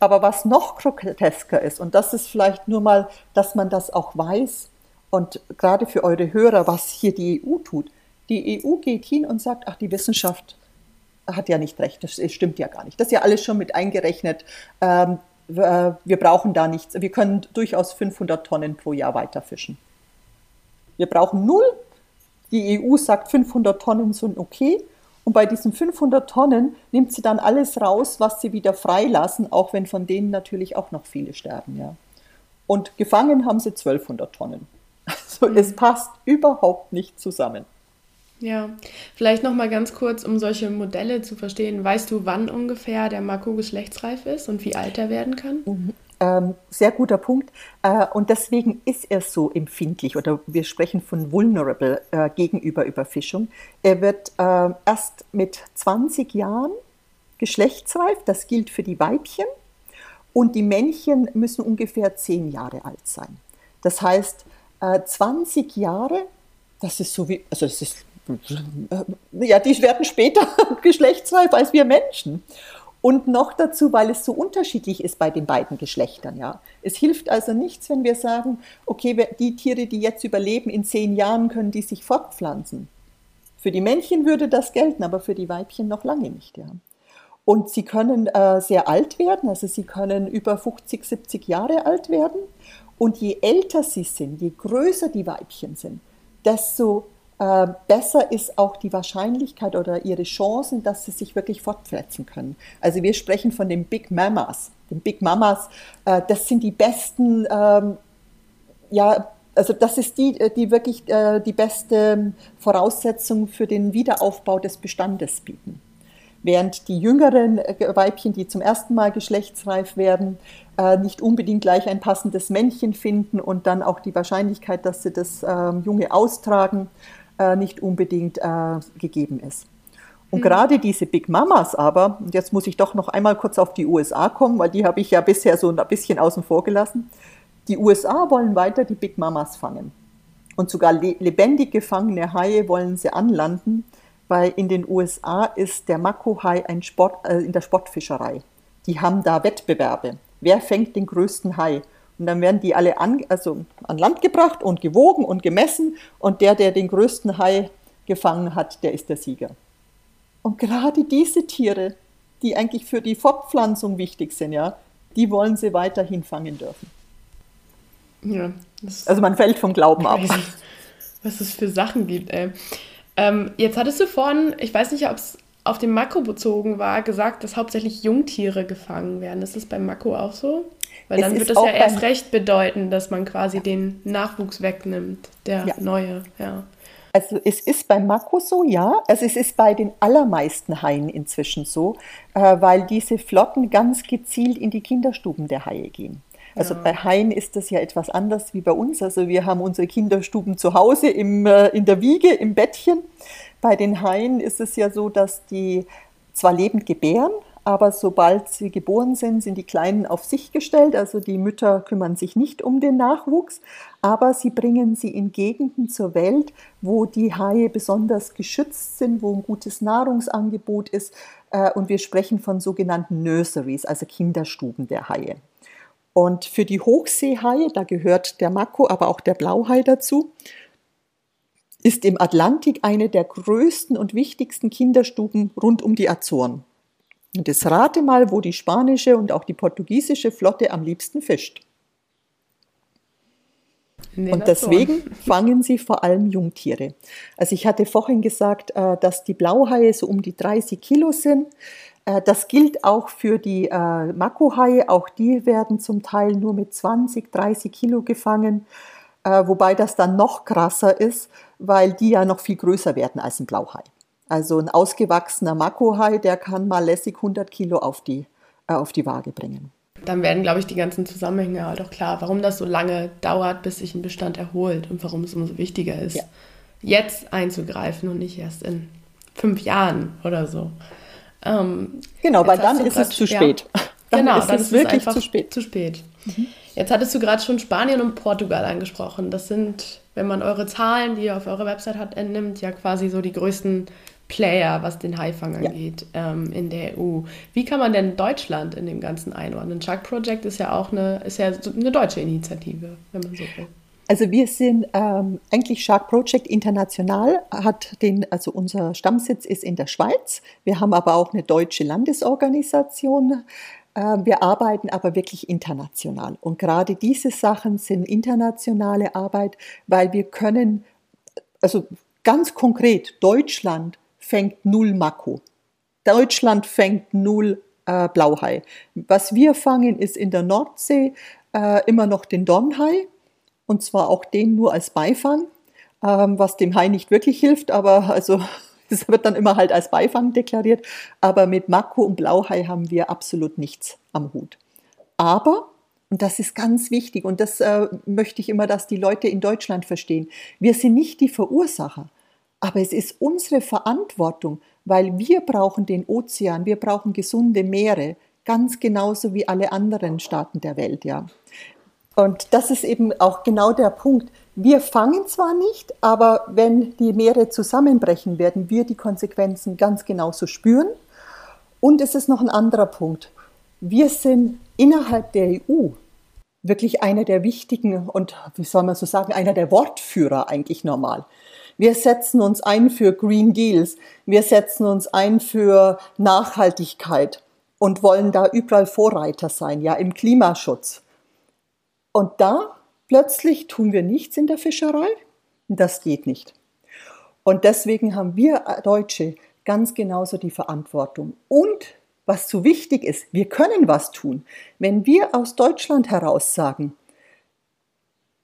Aber was noch grotesker ist, und das ist vielleicht nur mal, dass man das auch weiß, und gerade für eure Hörer, was hier die EU tut. Die EU geht hin und sagt, ach, die Wissenschaft hat ja nicht recht, das stimmt ja gar nicht. Das ist ja alles schon mit eingerechnet. Ähm, äh, wir brauchen da nichts. Wir können durchaus 500 Tonnen pro Jahr weiterfischen. Wir brauchen null. Die EU sagt, 500 Tonnen sind okay. Und bei diesen 500 Tonnen nimmt sie dann alles raus, was sie wieder freilassen, auch wenn von denen natürlich auch noch viele sterben. Ja. Und gefangen haben sie 1200 Tonnen. *laughs* Also mhm. es passt überhaupt nicht zusammen. Ja, vielleicht noch mal ganz kurz, um solche Modelle zu verstehen. Weißt du, wann ungefähr der Mako geschlechtsreif ist und wie alt er werden kann? Mhm. Ähm, sehr guter Punkt. Äh, und deswegen ist er so empfindlich oder wir sprechen von vulnerable äh, gegenüber Überfischung. Er wird äh, erst mit 20 Jahren geschlechtsreif. Das gilt für die Weibchen. Und die Männchen müssen ungefähr 10 Jahre alt sein. Das heißt, 20 äh, Jahre, das ist so wie, also es ist ja, die werden später *laughs* geschlechtsreif als wir Menschen. Und noch dazu, weil es so unterschiedlich ist bei den beiden Geschlechtern. Ja. Es hilft also nichts, wenn wir sagen, okay, die Tiere, die jetzt überleben, in zehn Jahren können die sich fortpflanzen. Für die Männchen würde das gelten, aber für die Weibchen noch lange nicht. Ja. Und sie können äh, sehr alt werden, also sie können über 50, 70 Jahre alt werden. Und je älter sie sind, je größer die Weibchen sind, desto äh, besser ist auch die Wahrscheinlichkeit oder ihre Chancen, dass sie sich wirklich fortpflanzen können. Also wir sprechen von den Big Mamas. Den Big Mamas, äh, das sind die besten, ähm, ja, also das ist die, die wirklich äh, die beste Voraussetzung für den Wiederaufbau des Bestandes bieten. Während die jüngeren Weibchen, die zum ersten Mal geschlechtsreif werden, nicht unbedingt gleich ein passendes Männchen finden und dann auch die Wahrscheinlichkeit, dass sie das ähm, Junge austragen, äh, nicht unbedingt äh, gegeben ist. Und mhm. gerade diese Big Mamas aber, und jetzt muss ich doch noch einmal kurz auf die USA kommen, weil die habe ich ja bisher so ein bisschen außen vor gelassen. Die USA wollen weiter die Big Mamas fangen. Und sogar le lebendig gefangene Haie wollen sie anlanden, weil in den USA ist der Mako-Hai ein Sport, äh, in der Sportfischerei. Die haben da Wettbewerbe. Wer fängt den größten Hai? Und dann werden die alle an, also an Land gebracht und gewogen und gemessen. Und der, der den größten Hai gefangen hat, der ist der Sieger. Und gerade diese Tiere, die eigentlich für die Fortpflanzung wichtig sind, ja, die wollen sie weiterhin fangen dürfen. Ja, also man fällt vom Glauben ab. Was es für Sachen gibt, ey. Ähm, jetzt hattest du vorhin, ich weiß nicht, ob es auf den Mako bezogen war, gesagt, dass hauptsächlich Jungtiere gefangen werden. Ist das beim Mako auch so? Weil dann wird es ja erst recht bedeuten, dass man quasi ja. den Nachwuchs wegnimmt, der ja. neue, ja. Also es ist beim Mako so, ja. Also es ist bei den allermeisten Haien inzwischen so, äh, weil diese Flotten ganz gezielt in die Kinderstuben der Haie gehen. Also ja. bei Haien ist das ja etwas anders wie bei uns. Also wir haben unsere Kinderstuben zu Hause im, äh, in der Wiege, im Bettchen. Bei den Haien ist es ja so, dass die zwar lebend gebären, aber sobald sie geboren sind, sind die Kleinen auf sich gestellt. Also die Mütter kümmern sich nicht um den Nachwuchs, aber sie bringen sie in Gegenden zur Welt, wo die Haie besonders geschützt sind, wo ein gutes Nahrungsangebot ist. Äh, und wir sprechen von sogenannten Nurseries, also Kinderstuben der Haie. Und für die Hochseehaie, da gehört der Mako, aber auch der Blauhai dazu, ist im Atlantik eine der größten und wichtigsten Kinderstuben rund um die Azoren. Und jetzt rate mal, wo die spanische und auch die portugiesische Flotte am liebsten fischt. Und deswegen *laughs* fangen sie vor allem Jungtiere. Also ich hatte vorhin gesagt, äh, dass die Blauhaie so um die 30 Kilo sind. Äh, das gilt auch für die äh, Makohaie. Auch die werden zum Teil nur mit 20, 30 Kilo gefangen. Äh, wobei das dann noch krasser ist, weil die ja noch viel größer werden als ein Blauhai. Also ein ausgewachsener Makohai, der kann mal lässig 100 Kilo auf die, äh, auf die Waage bringen. Dann werden, glaube ich, die ganzen Zusammenhänge halt auch klar, warum das so lange dauert, bis sich ein Bestand erholt und warum es umso wichtiger ist, ja. jetzt einzugreifen und nicht erst in fünf Jahren oder so. Ähm, genau, weil dann ist es zu spät. Ja, *laughs* dann genau, ist dann ist es wirklich zu spät. Zu spät. Mhm. Jetzt hattest du gerade schon Spanien und Portugal angesprochen. Das sind, wenn man eure Zahlen, die ihr auf eurer Website hat, entnimmt, ja quasi so die größten Player, was den Haifang angeht, ja. ähm, in der EU. Wie kann man denn Deutschland in dem Ganzen einordnen? Shark Project ist ja auch eine, ist ja eine deutsche Initiative, wenn man so will. Also wir sind ähm, eigentlich Shark Project international, hat den, also unser Stammsitz ist in der Schweiz. Wir haben aber auch eine deutsche Landesorganisation wir arbeiten aber wirklich international. Und gerade diese Sachen sind internationale Arbeit, weil wir können, also ganz konkret, Deutschland fängt null Mako. Deutschland fängt null äh, Blauhai. Was wir fangen, ist in der Nordsee äh, immer noch den Dornhai. Und zwar auch den nur als Beifang, ähm, was dem Hai nicht wirklich hilft, aber also das wird dann immer halt als Beifang deklariert. Aber mit Mako und Blauhai haben wir absolut nichts am Hut. Aber, und das ist ganz wichtig, und das äh, möchte ich immer, dass die Leute in Deutschland verstehen, wir sind nicht die Verursacher. Aber es ist unsere Verantwortung, weil wir brauchen den Ozean, wir brauchen gesunde Meere, ganz genauso wie alle anderen Staaten der Welt, ja. Und das ist eben auch genau der Punkt. Wir fangen zwar nicht, aber wenn die Meere zusammenbrechen, werden wir die Konsequenzen ganz genauso spüren. Und es ist noch ein anderer Punkt. Wir sind innerhalb der EU wirklich einer der wichtigen und, wie soll man so sagen, einer der Wortführer eigentlich normal. Wir setzen uns ein für Green Deals, wir setzen uns ein für Nachhaltigkeit und wollen da überall Vorreiter sein, ja, im Klimaschutz. Und da plötzlich tun wir nichts in der Fischerei. Das geht nicht. Und deswegen haben wir Deutsche ganz genauso die Verantwortung. Und was so wichtig ist, wir können was tun. Wenn wir aus Deutschland heraus sagen,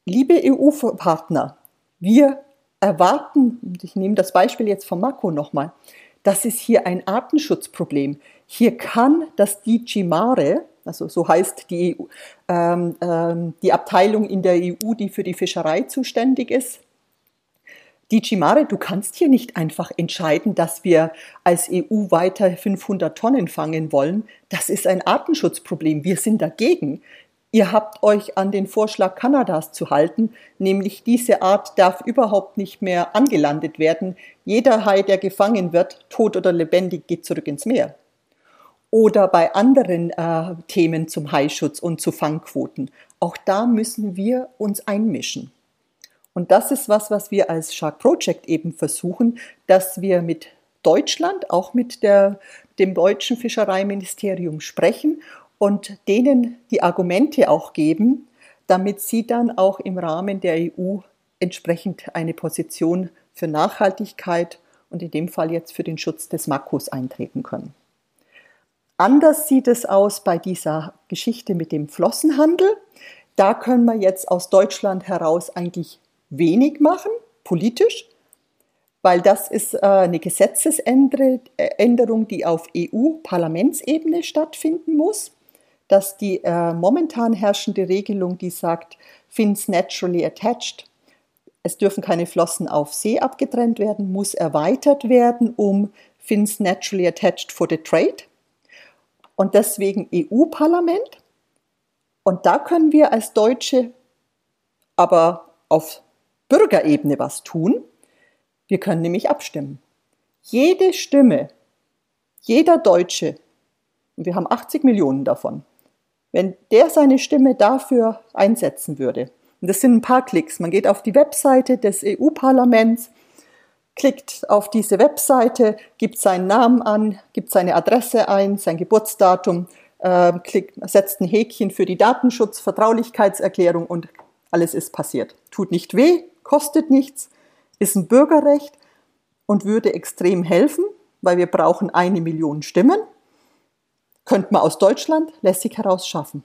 liebe EU-Partner, wir erwarten, ich nehme das Beispiel jetzt von Mako nochmal, das ist hier ein Artenschutzproblem. Hier kann das DG Mare, also so heißt die, ähm, ähm, die Abteilung in der EU, die für die Fischerei zuständig ist. DG Mare, du kannst hier nicht einfach entscheiden, dass wir als EU weiter 500 Tonnen fangen wollen. Das ist ein Artenschutzproblem. Wir sind dagegen. Ihr habt euch an den Vorschlag Kanadas zu halten, nämlich diese Art darf überhaupt nicht mehr angelandet werden. Jeder Hai, der gefangen wird, tot oder lebendig, geht zurück ins Meer oder bei anderen äh, Themen zum Haischutz und zu Fangquoten. Auch da müssen wir uns einmischen. Und das ist was, was wir als Shark Project eben versuchen, dass wir mit Deutschland, auch mit der, dem deutschen Fischereiministerium sprechen und denen die Argumente auch geben, damit sie dann auch im Rahmen der EU entsprechend eine Position für Nachhaltigkeit und in dem Fall jetzt für den Schutz des Makos eintreten können. Anders sieht es aus bei dieser Geschichte mit dem Flossenhandel. Da können wir jetzt aus Deutschland heraus eigentlich wenig machen, politisch, weil das ist äh, eine Gesetzesänderung, die auf EU-Parlamentsebene stattfinden muss. Dass die äh, momentan herrschende Regelung, die sagt, Fins naturally attached, es dürfen keine Flossen auf See abgetrennt werden, muss erweitert werden um Fins naturally attached for the trade und deswegen EU-Parlament. Und da können wir als Deutsche aber auf Bürgerebene was tun. Wir können nämlich abstimmen. Jede Stimme, jeder Deutsche, und wir haben 80 Millionen davon, wenn der seine Stimme dafür einsetzen würde, und das sind ein paar Klicks, man geht auf die Webseite des EU-Parlaments, klickt auf diese Webseite, gibt seinen Namen an, gibt seine Adresse ein, sein Geburtsdatum, äh, klickt, setzt ein Häkchen für die Datenschutzvertraulichkeitserklärung und alles ist passiert. Tut nicht weh, kostet nichts, ist ein Bürgerrecht und würde extrem helfen, weil wir brauchen eine Million Stimmen. könnte man aus Deutschland lässig heraus schaffen.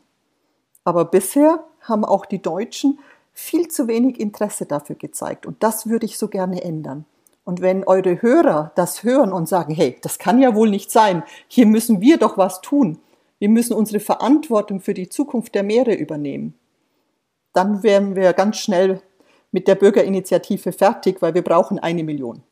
Aber bisher haben auch die Deutschen viel zu wenig Interesse dafür gezeigt. Und das würde ich so gerne ändern. Und wenn eure Hörer das hören und sagen, hey, das kann ja wohl nicht sein, hier müssen wir doch was tun, wir müssen unsere Verantwortung für die Zukunft der Meere übernehmen, dann wären wir ganz schnell mit der Bürgerinitiative fertig, weil wir brauchen eine Million.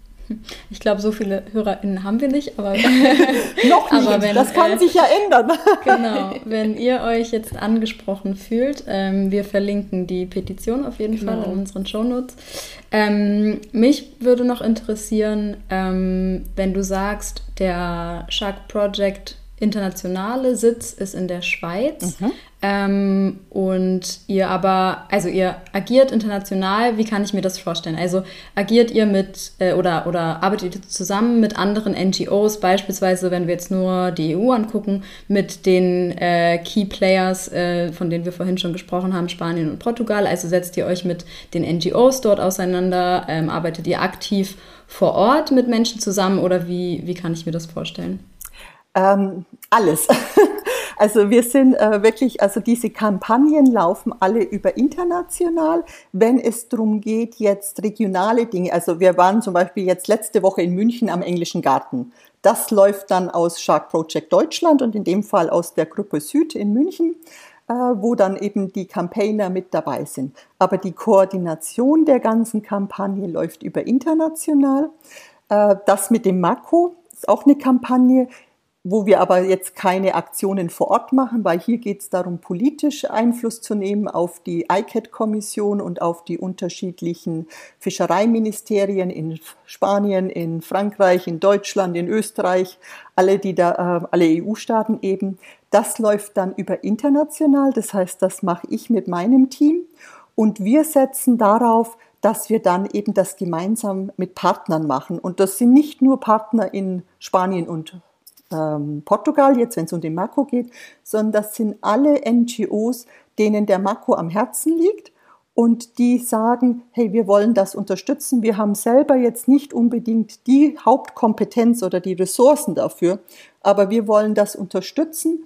Ich glaube, so viele HörerInnen haben wir nicht, aber *laughs* noch nicht. Aber wenn, das kann äh, sich ja ändern. *laughs* genau, wenn ihr euch jetzt angesprochen fühlt, ähm, wir verlinken die Petition auf jeden genau. Fall in unseren Shownotes. Ähm, mich würde noch interessieren, ähm, wenn du sagst, der Shark Project internationale Sitz ist in der Schweiz. Mhm. Ähm, und ihr aber, also ihr agiert international, wie kann ich mir das vorstellen? Also agiert ihr mit äh, oder, oder arbeitet ihr zusammen mit anderen NGOs, beispielsweise, wenn wir jetzt nur die EU angucken, mit den äh, Key Players, äh, von denen wir vorhin schon gesprochen haben, Spanien und Portugal. Also setzt ihr euch mit den NGOs dort auseinander, ähm, arbeitet ihr aktiv vor Ort mit Menschen zusammen oder wie, wie kann ich mir das vorstellen? Ähm, alles. *laughs* also wir sind äh, wirklich, also diese Kampagnen laufen alle über international. Wenn es darum geht, jetzt regionale Dinge, also wir waren zum Beispiel jetzt letzte Woche in München am Englischen Garten. Das läuft dann aus Shark Project Deutschland und in dem Fall aus der Gruppe Süd in München, äh, wo dann eben die Campaigner mit dabei sind. Aber die Koordination der ganzen Kampagne läuft über international. Äh, das mit dem Mako ist auch eine Kampagne wo wir aber jetzt keine Aktionen vor Ort machen, weil hier geht es darum, politisch Einfluss zu nehmen auf die ICAT-Kommission und auf die unterschiedlichen Fischereiministerien in Spanien, in Frankreich, in Deutschland, in Österreich, alle, die da, äh, alle EU-Staaten eben. Das läuft dann über international, das heißt, das mache ich mit meinem Team und wir setzen darauf, dass wir dann eben das gemeinsam mit Partnern machen. Und das sind nicht nur Partner in Spanien und ähm, Portugal, jetzt wenn es um den Makro geht, sondern das sind alle NGOs, denen der Makro am Herzen liegt und die sagen, hey, wir wollen das unterstützen. Wir haben selber jetzt nicht unbedingt die Hauptkompetenz oder die Ressourcen dafür, aber wir wollen das unterstützen.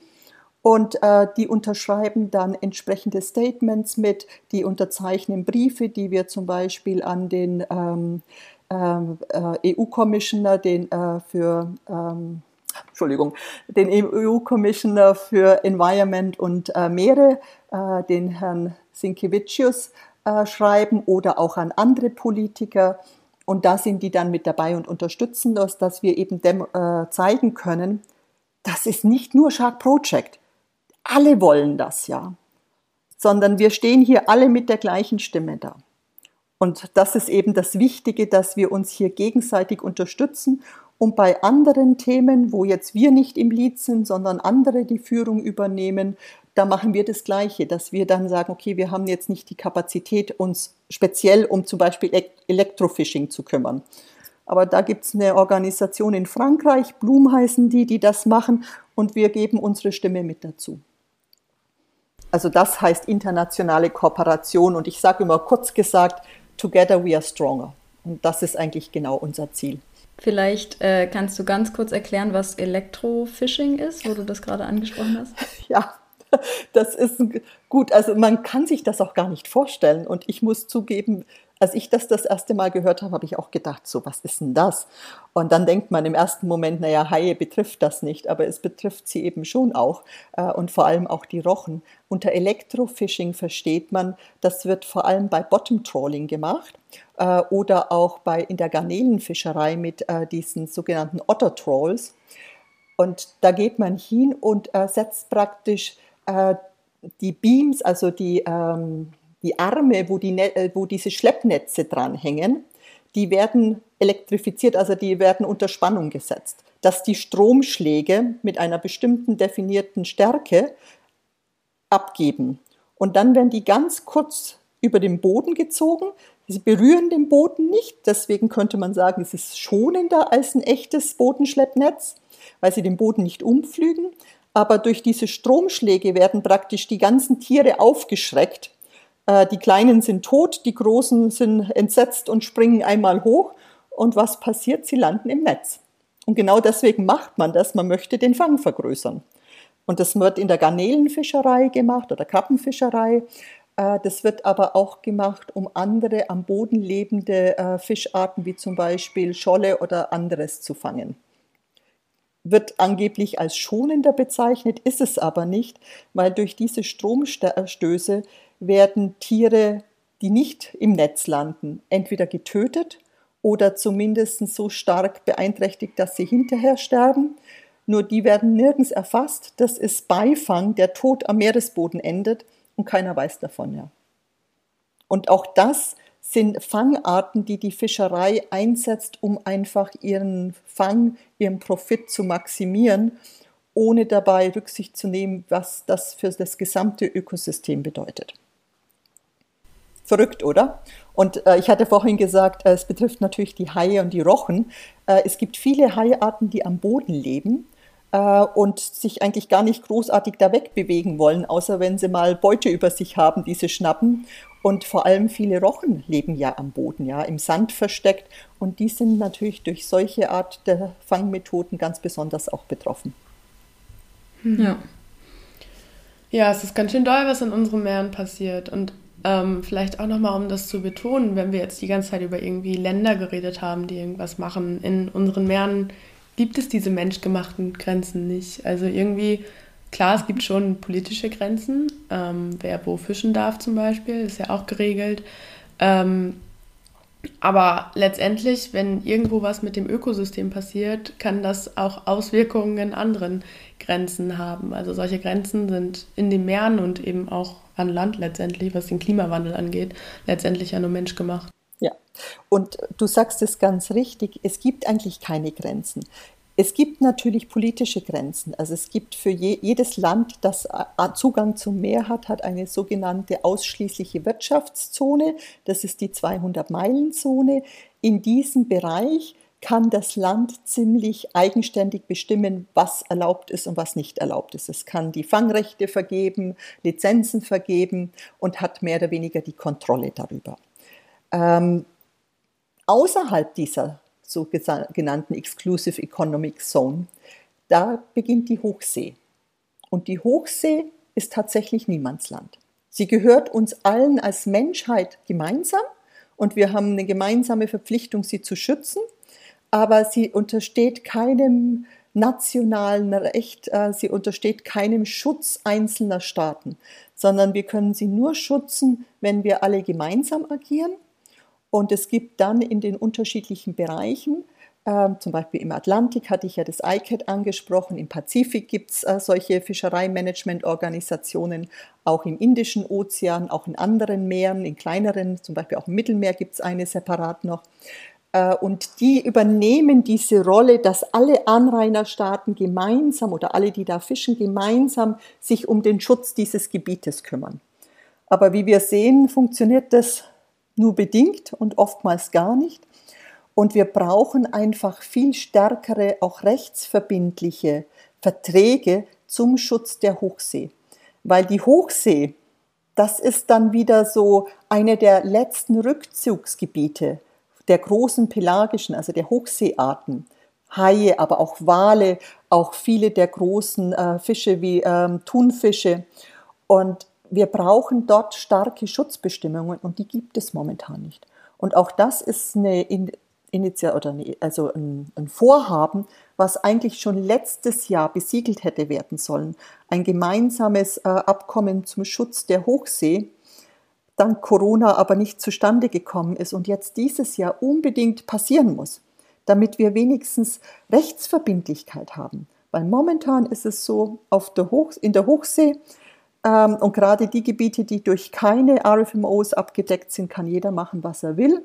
Und äh, die unterschreiben dann entsprechende Statements mit, die unterzeichnen Briefe, die wir zum Beispiel an den ähm, ähm äh, EU-Commissioner, den äh, für ähm, Entschuldigung, den EU-Commissioner für Environment und äh, Meere, äh, den Herrn Sinkevicius, äh, schreiben oder auch an andere Politiker. Und da sind die dann mit dabei und unterstützen das, dass wir eben dem äh, zeigen können, das ist nicht nur Shark Project. Alle wollen das ja, sondern wir stehen hier alle mit der gleichen Stimme da. Und das ist eben das Wichtige, dass wir uns hier gegenseitig unterstützen und bei anderen Themen, wo jetzt wir nicht im Lied sind, sondern andere die Führung übernehmen, da machen wir das Gleiche, dass wir dann sagen, okay, wir haben jetzt nicht die Kapazität, uns speziell um zum Beispiel Elektrofishing zu kümmern. Aber da gibt es eine Organisation in Frankreich, Blum heißen die, die das machen und wir geben unsere Stimme mit dazu. Also das heißt internationale Kooperation und ich sage immer kurz gesagt, Together we are stronger. Und das ist eigentlich genau unser Ziel. Vielleicht äh, kannst du ganz kurz erklären, was Elektrofishing ist, wo du das gerade angesprochen hast. *laughs* Ja, das ist gut. Also man kann sich das auch gar nicht vorstellen. Und ich muss zugeben, als ich das das erste Mal gehört habe, habe ich auch gedacht, so was ist denn das? Und dann denkt man im ersten Moment, naja, Haie betrifft das nicht, aber es betrifft sie eben schon auch äh, und vor allem auch die Rochen. Unter Elektrofishing versteht man, das wird vor allem bei Bottom Trawling gemacht äh, oder auch bei in der Garnelenfischerei mit äh, diesen sogenannten Otter Trolls. Und da geht man hin und setzt praktisch die Beams, also die ähm, die Arme, wo, die, äh, wo diese Schleppnetze dranhängen, die werden elektrifiziert, also die werden unter Spannung gesetzt, dass die Stromschläge mit einer bestimmten definierten Stärke abgeben. Und dann werden die ganz kurz über den Boden gezogen. Sie berühren den Boden nicht, deswegen könnte man sagen, es ist schonender als ein echtes Bodenschleppnetz, weil sie den Boden nicht umflügen. Aber durch diese Stromschläge werden praktisch die ganzen Tiere aufgeschreckt äh, die Kleinen sind tot, die Großen sind entsetzt und springen einmal hoch. Und was passiert? Sie landen im Netz. Und genau deswegen macht man das. Man möchte den Fang vergrößern. Und das wird in der Garnelenfischerei gemacht oder Krabbenfischerei. Äh, das wird aber auch gemacht, um andere am Boden lebende äh, Fischarten wie zum Beispiel Scholle oder anderes zu fangen. Wird angeblich als schonender bezeichnet, ist es aber nicht, weil durch diese Stromstöße werden Tiere, die nicht im Netz landen, entweder getötet oder zumindest so stark beeinträchtigt, dass sie hinterher sterben. Nur die werden nirgends erfasst. Das ist Beifang, der tot am Meeresboden endet und keiner weiß davon. Ja. Und auch das sind Fangarten, die die Fischerei einsetzt, um einfach ihren Fang, ihren Profit zu maximieren, ohne dabei Rücksicht zu nehmen, was das für das gesamte Ökosystem bedeutet. Verrückt, oder? Und äh, ich hatte vorhin gesagt, äh, es betrifft natürlich die Haie und die Rochen. Äh, es gibt viele Haiarten, die am Boden leben äh, und sich eigentlich gar nicht großartig da wegbewegen wollen, außer wenn sie mal Beute über sich haben, die sie schnappen. Und vor allem viele Rochen leben ja am Boden, ja, im Sand versteckt. Und die sind natürlich durch solche Art der Fangmethoden ganz besonders auch betroffen. Hm. Ja. Ja, es ist ganz schön doll, was in unseren Meeren passiert. Und ähm, vielleicht auch nochmal, um das zu betonen, wenn wir jetzt die ganze Zeit über irgendwie Länder geredet haben, die irgendwas machen. In unseren Meeren gibt es diese menschgemachten Grenzen nicht. Also irgendwie, klar, es gibt schon politische Grenzen. Ähm, wer wo fischen darf zum Beispiel, ist ja auch geregelt. Ähm, aber letztendlich, wenn irgendwo was mit dem Ökosystem passiert, kann das auch Auswirkungen in anderen Grenzen haben. Also solche Grenzen sind in den Meeren und eben auch an Land letztendlich, was den Klimawandel angeht, letztendlich ja nur menschgemacht. Ja, und du sagst es ganz richtig, es gibt eigentlich keine Grenzen. Es gibt natürlich politische Grenzen. Also es gibt für je, jedes Land, das Zugang zum Meer hat, hat eine sogenannte ausschließliche Wirtschaftszone. Das ist die 200-Meilen-Zone. In diesem Bereich kann das Land ziemlich eigenständig bestimmen, was erlaubt ist und was nicht erlaubt ist. Es kann die Fangrechte vergeben, Lizenzen vergeben und hat mehr oder weniger die Kontrolle darüber. Ähm, außerhalb dieser sogenannten Exclusive Economic Zone, da beginnt die Hochsee. Und die Hochsee ist tatsächlich Niemandsland. Sie gehört uns allen als Menschheit gemeinsam und wir haben eine gemeinsame Verpflichtung, sie zu schützen, aber sie untersteht keinem nationalen Recht, äh, sie untersteht keinem Schutz einzelner Staaten, sondern wir können sie nur schützen, wenn wir alle gemeinsam agieren und es gibt dann in den unterschiedlichen Bereichen, äh, zum Beispiel im Atlantik hatte ich ja das ICAT angesprochen, im Pazifik gibt es äh, solche Fischereimanagementorganisationen, auch im Indischen Ozean, auch in anderen Meeren, in kleineren, zum Beispiel auch im Mittelmeer gibt es eine separat noch. Äh, und die übernehmen diese Rolle, dass alle Anrainerstaaten gemeinsam oder alle, die da fischen, gemeinsam sich um den Schutz dieses Gebietes kümmern. Aber wie wir sehen, funktioniert das nur bedingt und oftmals gar nicht. Und wir brauchen einfach viel stärkere, auch rechtsverbindliche Verträge zum Schutz der Hochsee. Weil die Hochsee, das ist dann wieder so eine der letzten Rückzugsgebiete der großen pelagischen, also der Hochseearten. Haie, aber auch Wale, auch viele der großen äh, Fische wie ähm, Thunfische. Und wir brauchen dort starke Schutzbestimmungen und die gibt es momentan nicht. Und auch das ist eine Initiative oder eine, also ein, ein, Vorhaben, was eigentlich schon letztes Jahr besiegelt hätte werden sollen. Ein gemeinsames äh, Abkommen zum Schutz der Hochsee, dank Corona aber nicht zustande gekommen ist und jetzt dieses Jahr unbedingt passieren muss, damit wir wenigstens Rechtsverbindlichkeit haben. Weil momentan ist es so, auf der Hoch, in der Hochsee ähm, und gerade die Gebiete, die durch keine RFMOs abgedeckt sind, kann jeder machen, was er will.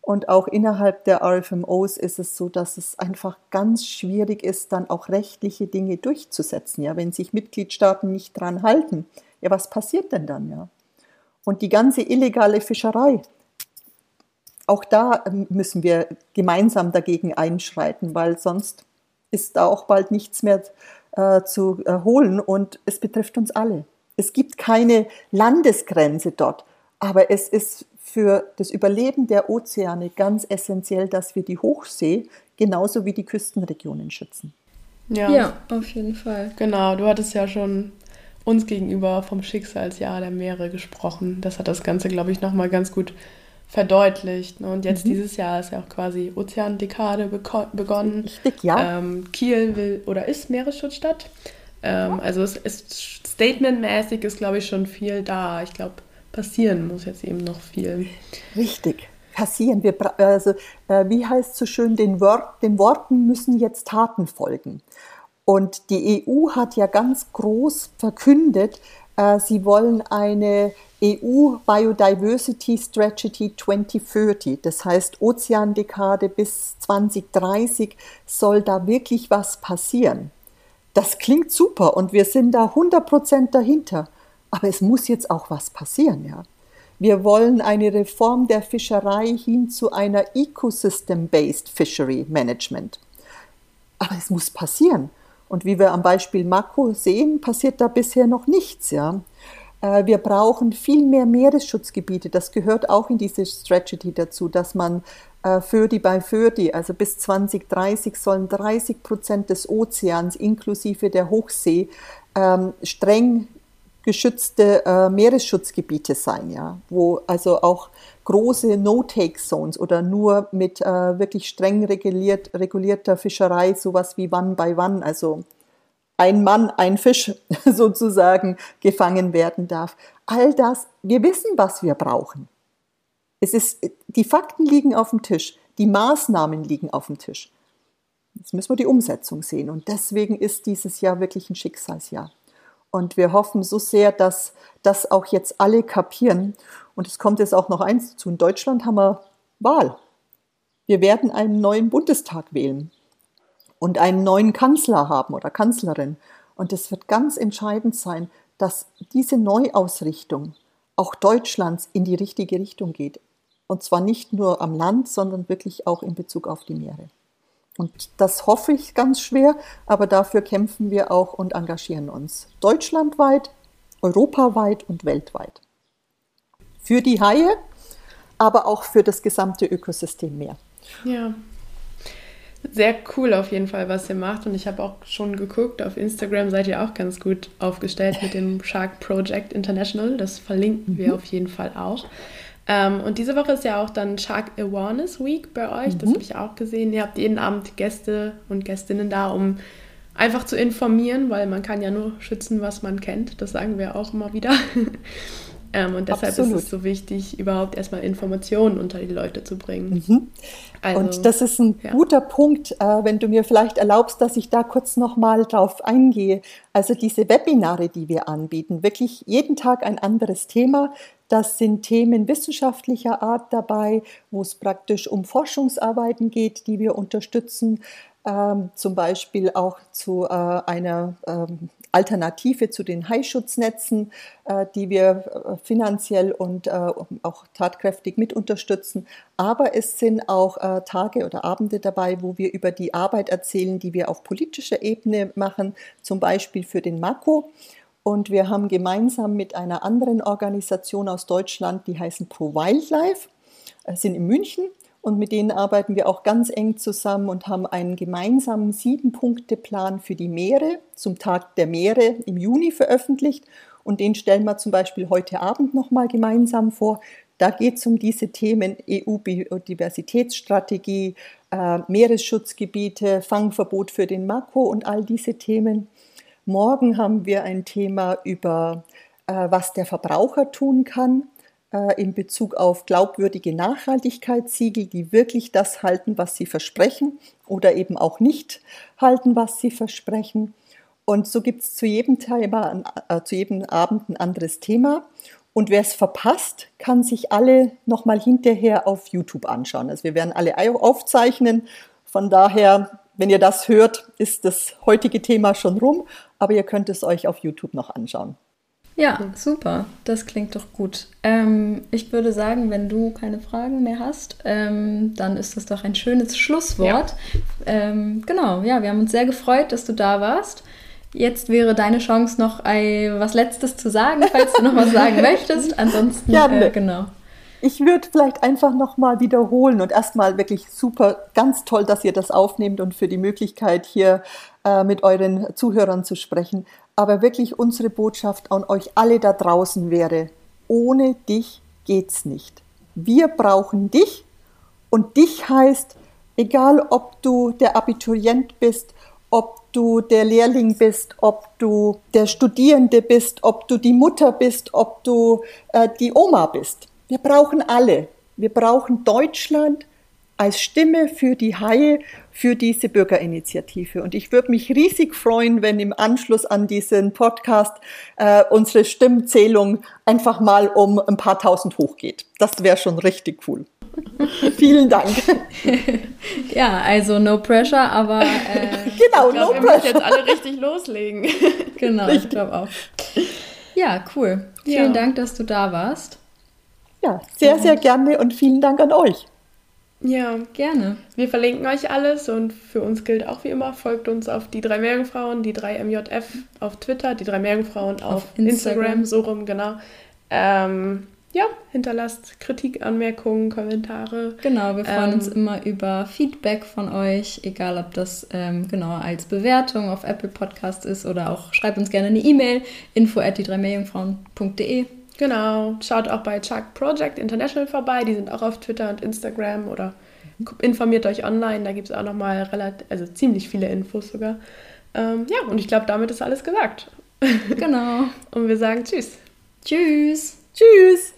Und auch innerhalb der RFMOs ist es so, dass es einfach ganz schwierig ist, dann auch rechtliche Dinge durchzusetzen. Ja, wenn sich Mitgliedstaaten nicht dran halten, ja, was passiert denn dann? Ja? Und die ganze illegale Fischerei, auch da ähm, müssen wir gemeinsam dagegen einschreiten, weil sonst ist da auch bald nichts mehr äh, zu erholen und es betrifft uns alle. Es gibt keine Landesgrenze dort, aber es ist für das Überleben der Ozeane ganz essentiell, dass wir die Hochsee genauso wie die Küstenregionen schützen. Ja. ja, auf jeden Fall. Genau, du hattest ja schon uns gegenüber vom Schicksalsjahr der Meere gesprochen. Das hat das Ganze, glaube ich, nochmal ganz gut verdeutlicht. Ne? Und jetzt mhm. dieses Jahr ist ja auch quasi Ozeandekade begonnen. Richtig, ja. Ähm, Kiel will oder ist Meeresschutzstadt. Ähm, also es ist statementmäßig ist, glaube ich, schon viel da. Ich glaube, passieren muss jetzt eben noch viel. Richtig passieren. Wir, also, äh, wie heißt es so schön, den, Wort, den Worten müssen jetzt Taten folgen. Und die EU hat ja ganz groß verkündet, äh, sie wollen eine EU Biodiversity Strategy 2030, das heißt Ozeandekade bis 2030 soll da wirklich was passieren. Das klingt super und wir sind da 100% dahinter, aber es muss jetzt auch was passieren, ja. Wir wollen eine Reform der Fischerei hin zu einer Ecosystem-Based Fishery Management. Aber es muss passieren. Und wie wir am Beispiel Mako sehen, passiert da bisher noch nichts. Ja. Äh, wir brauchen viel mehr Meeresschutzgebiete. Das gehört auch in diese Strategy dazu, dass man äh, Födi bei Födi, also bis 2030 sollen 30 Prozent des Ozeans inklusive der Hochsee ähm, streng geschützte äh, Meeresschutzgebiete sein, ja, wo also auch große No-Take-Zones oder nur mit äh, wirklich streng reguliert, regulierter Fischerei, sowas wie Wann bei Wann, also ein Mann, ein Fisch *laughs* sozusagen gefangen werden darf. All das, wir wissen, was wir brauchen. Es ist, die Fakten liegen auf dem Tisch, die Maßnahmen liegen auf dem Tisch. Jetzt müssen wir die Umsetzung sehen. Und deswegen ist dieses Jahr wirklich ein Schicksalsjahr. Und wir hoffen so sehr, dass das auch jetzt alle kapieren. Und es kommt jetzt auch noch eins zu. In Deutschland haben wir Wahl. Wir werden einen neuen Bundestag wählen und einen neuen Kanzler haben oder Kanzlerin. Und es wird ganz entscheidend sein, dass diese Neuausrichtung auch Deutschlands in die richtige Richtung geht. Und zwar nicht nur am Land, sondern wirklich auch in Bezug auf die Meere. Und das hoffe ich ganz schwer, aber dafür kämpfen wir auch und engagieren uns deutschlandweit, europaweit und weltweit. Für die Haie, aber auch für das gesamte Ökosystem Meer. Ja. Sehr cool auf jeden Fall, was ihr macht. Und ich habe auch schon geguckt, auf Instagram seid ihr auch ganz gut aufgestellt mit dem Shark Project International. Das verlinken wir mhm. auf jeden Fall auch. Ähm, und diese Woche ist ja auch dann Shark Awareness Week bei euch. Mhm. Das habe ich auch gesehen. Ihr habt jeden Abend Gäste und Gästinnen da, um einfach zu informieren, weil man kann ja nur schützen, was man kennt. Das sagen wir auch immer wieder. *laughs* ähm, und deshalb Absolut. ist es so wichtig, überhaupt erstmal Informationen unter die Leute zu bringen. Mhm. Also, und das ist ein ja. guter Punkt, äh, wenn du mir vielleicht erlaubst, dass ich da kurz nochmal drauf eingehe. Also diese Webinare, die wir anbieten, wirklich jeden Tag ein anderes Thema. Das sind Themen wissenschaftlicher Art dabei, wo es praktisch um Forschungsarbeiten geht, die wir unterstützen, ähm, zum Beispiel auch zu äh, einer ähm, Alternative zu den Haischutznatzen, äh, die wir äh, finanziell und äh, auch tatkräftig mit unterstützen. Aber es sind auch Tage oder Abende dabei, wo wir über die Arbeit erzählen, die wir auf politischer Ebene machen, zum Beispiel für den Mako. Und wir haben gemeinsam mit einer anderen Organisation aus Deutschland, die heißen Pro Wildlife, sind in München und mit denen arbeiten wir auch ganz eng zusammen und haben einen gemeinsamen Sieben-Punkte-Plan für die Meere zum Tag der Meere im Juni veröffentlicht. Und den stellen wir zum Beispiel heute Abend nochmal gemeinsam vor. Da geht es um diese Themen EU-Biodiversitätsstrategie, äh, Meeresschutzgebiete, Fangverbot für den Mako und all diese Themen. Morgen haben wir ein Thema über, äh, was der Verbraucher tun kann in Bezug auf glaubwürdige Nachhaltigkeitssiegel, die wirklich das halten, was sie versprechen oder eben auch nicht halten, was sie versprechen. Und so gibt es zu jedem Thema, äh, zu jedem Abend ein anderes Thema. Und wer es verpasst, kann sich alle nochmal hinterher auf YouTube anschauen. Also wir werden alle aufzeichnen. Von daher wenn ihr das hört, ist das heutige Thema schon rum, aber ihr könnt es euch auf YouTube noch anschauen. Ja, super. Das klingt doch gut. Ähm, ich würde sagen, wenn du keine Fragen mehr hast, ähm, dann ist das doch ein schönes Schlusswort. Ja. Ähm, genau, ja, wir haben uns sehr gefreut, dass du da warst. Jetzt wäre deine Chance, noch ein, was Letztes zu sagen, falls du noch was sagen *laughs* möchtest. Ansonsten, äh, genau. Ich würde vielleicht einfach nochmal wiederholen und erstmal wirklich super, ganz toll, dass ihr das aufnehmt und für die Möglichkeit hier äh, mit euren Zuhörern zu sprechen. Aber wirklich unsere Botschaft an euch alle da draußen wäre, ohne dich geht's nicht. Wir brauchen dich und dich heißt, egal ob du der Abiturient bist, ob du der Lehrling bist, ob du der Studierende bist, ob du die Mutter bist, ob du äh, die Oma bist. Wir brauchen alle. Wir brauchen Deutschland als Stimme für die Haie, für diese Bürgerinitiative. Und ich würde mich riesig freuen, wenn im Anschluss an diesen Podcast äh, unsere Stimmzählung einfach mal um ein paar tausend hochgeht. Das wäre schon richtig cool. *laughs* Vielen Dank. *laughs* ja, also no pressure, aber äh, *laughs* genau, ich glaub, no wir pressure. jetzt alle richtig loslegen. genau, richtig. ich glaube auch. Ja, cool. Vielen ja. Dank, dass du da warst. Ja, sehr, sehr gerne und vielen Dank an euch. Ja, gerne. Wir verlinken euch alles und für uns gilt auch wie immer, folgt uns auf die drei Meerjungfrauen, die drei MJF auf Twitter, die drei Meerjungfrauen auf, auf Instagram. Instagram. so rum, genau. Ähm, ja, hinterlasst Kritik, Anmerkungen, Kommentare. Genau, wir freuen ähm, uns immer über Feedback von euch, egal ob das ähm, genau als Bewertung auf Apple Podcast ist oder auch schreibt uns gerne eine E-Mail, info at die drei. Genau, schaut auch bei Chuck Project International vorbei, die sind auch auf Twitter und Instagram oder informiert euch online, da gibt es auch nochmal relativ, also ziemlich viele Infos sogar. Ähm, ja, und ich glaube, damit ist alles gesagt. Genau. *laughs* und wir sagen Tschüss. Tschüss. Tschüss.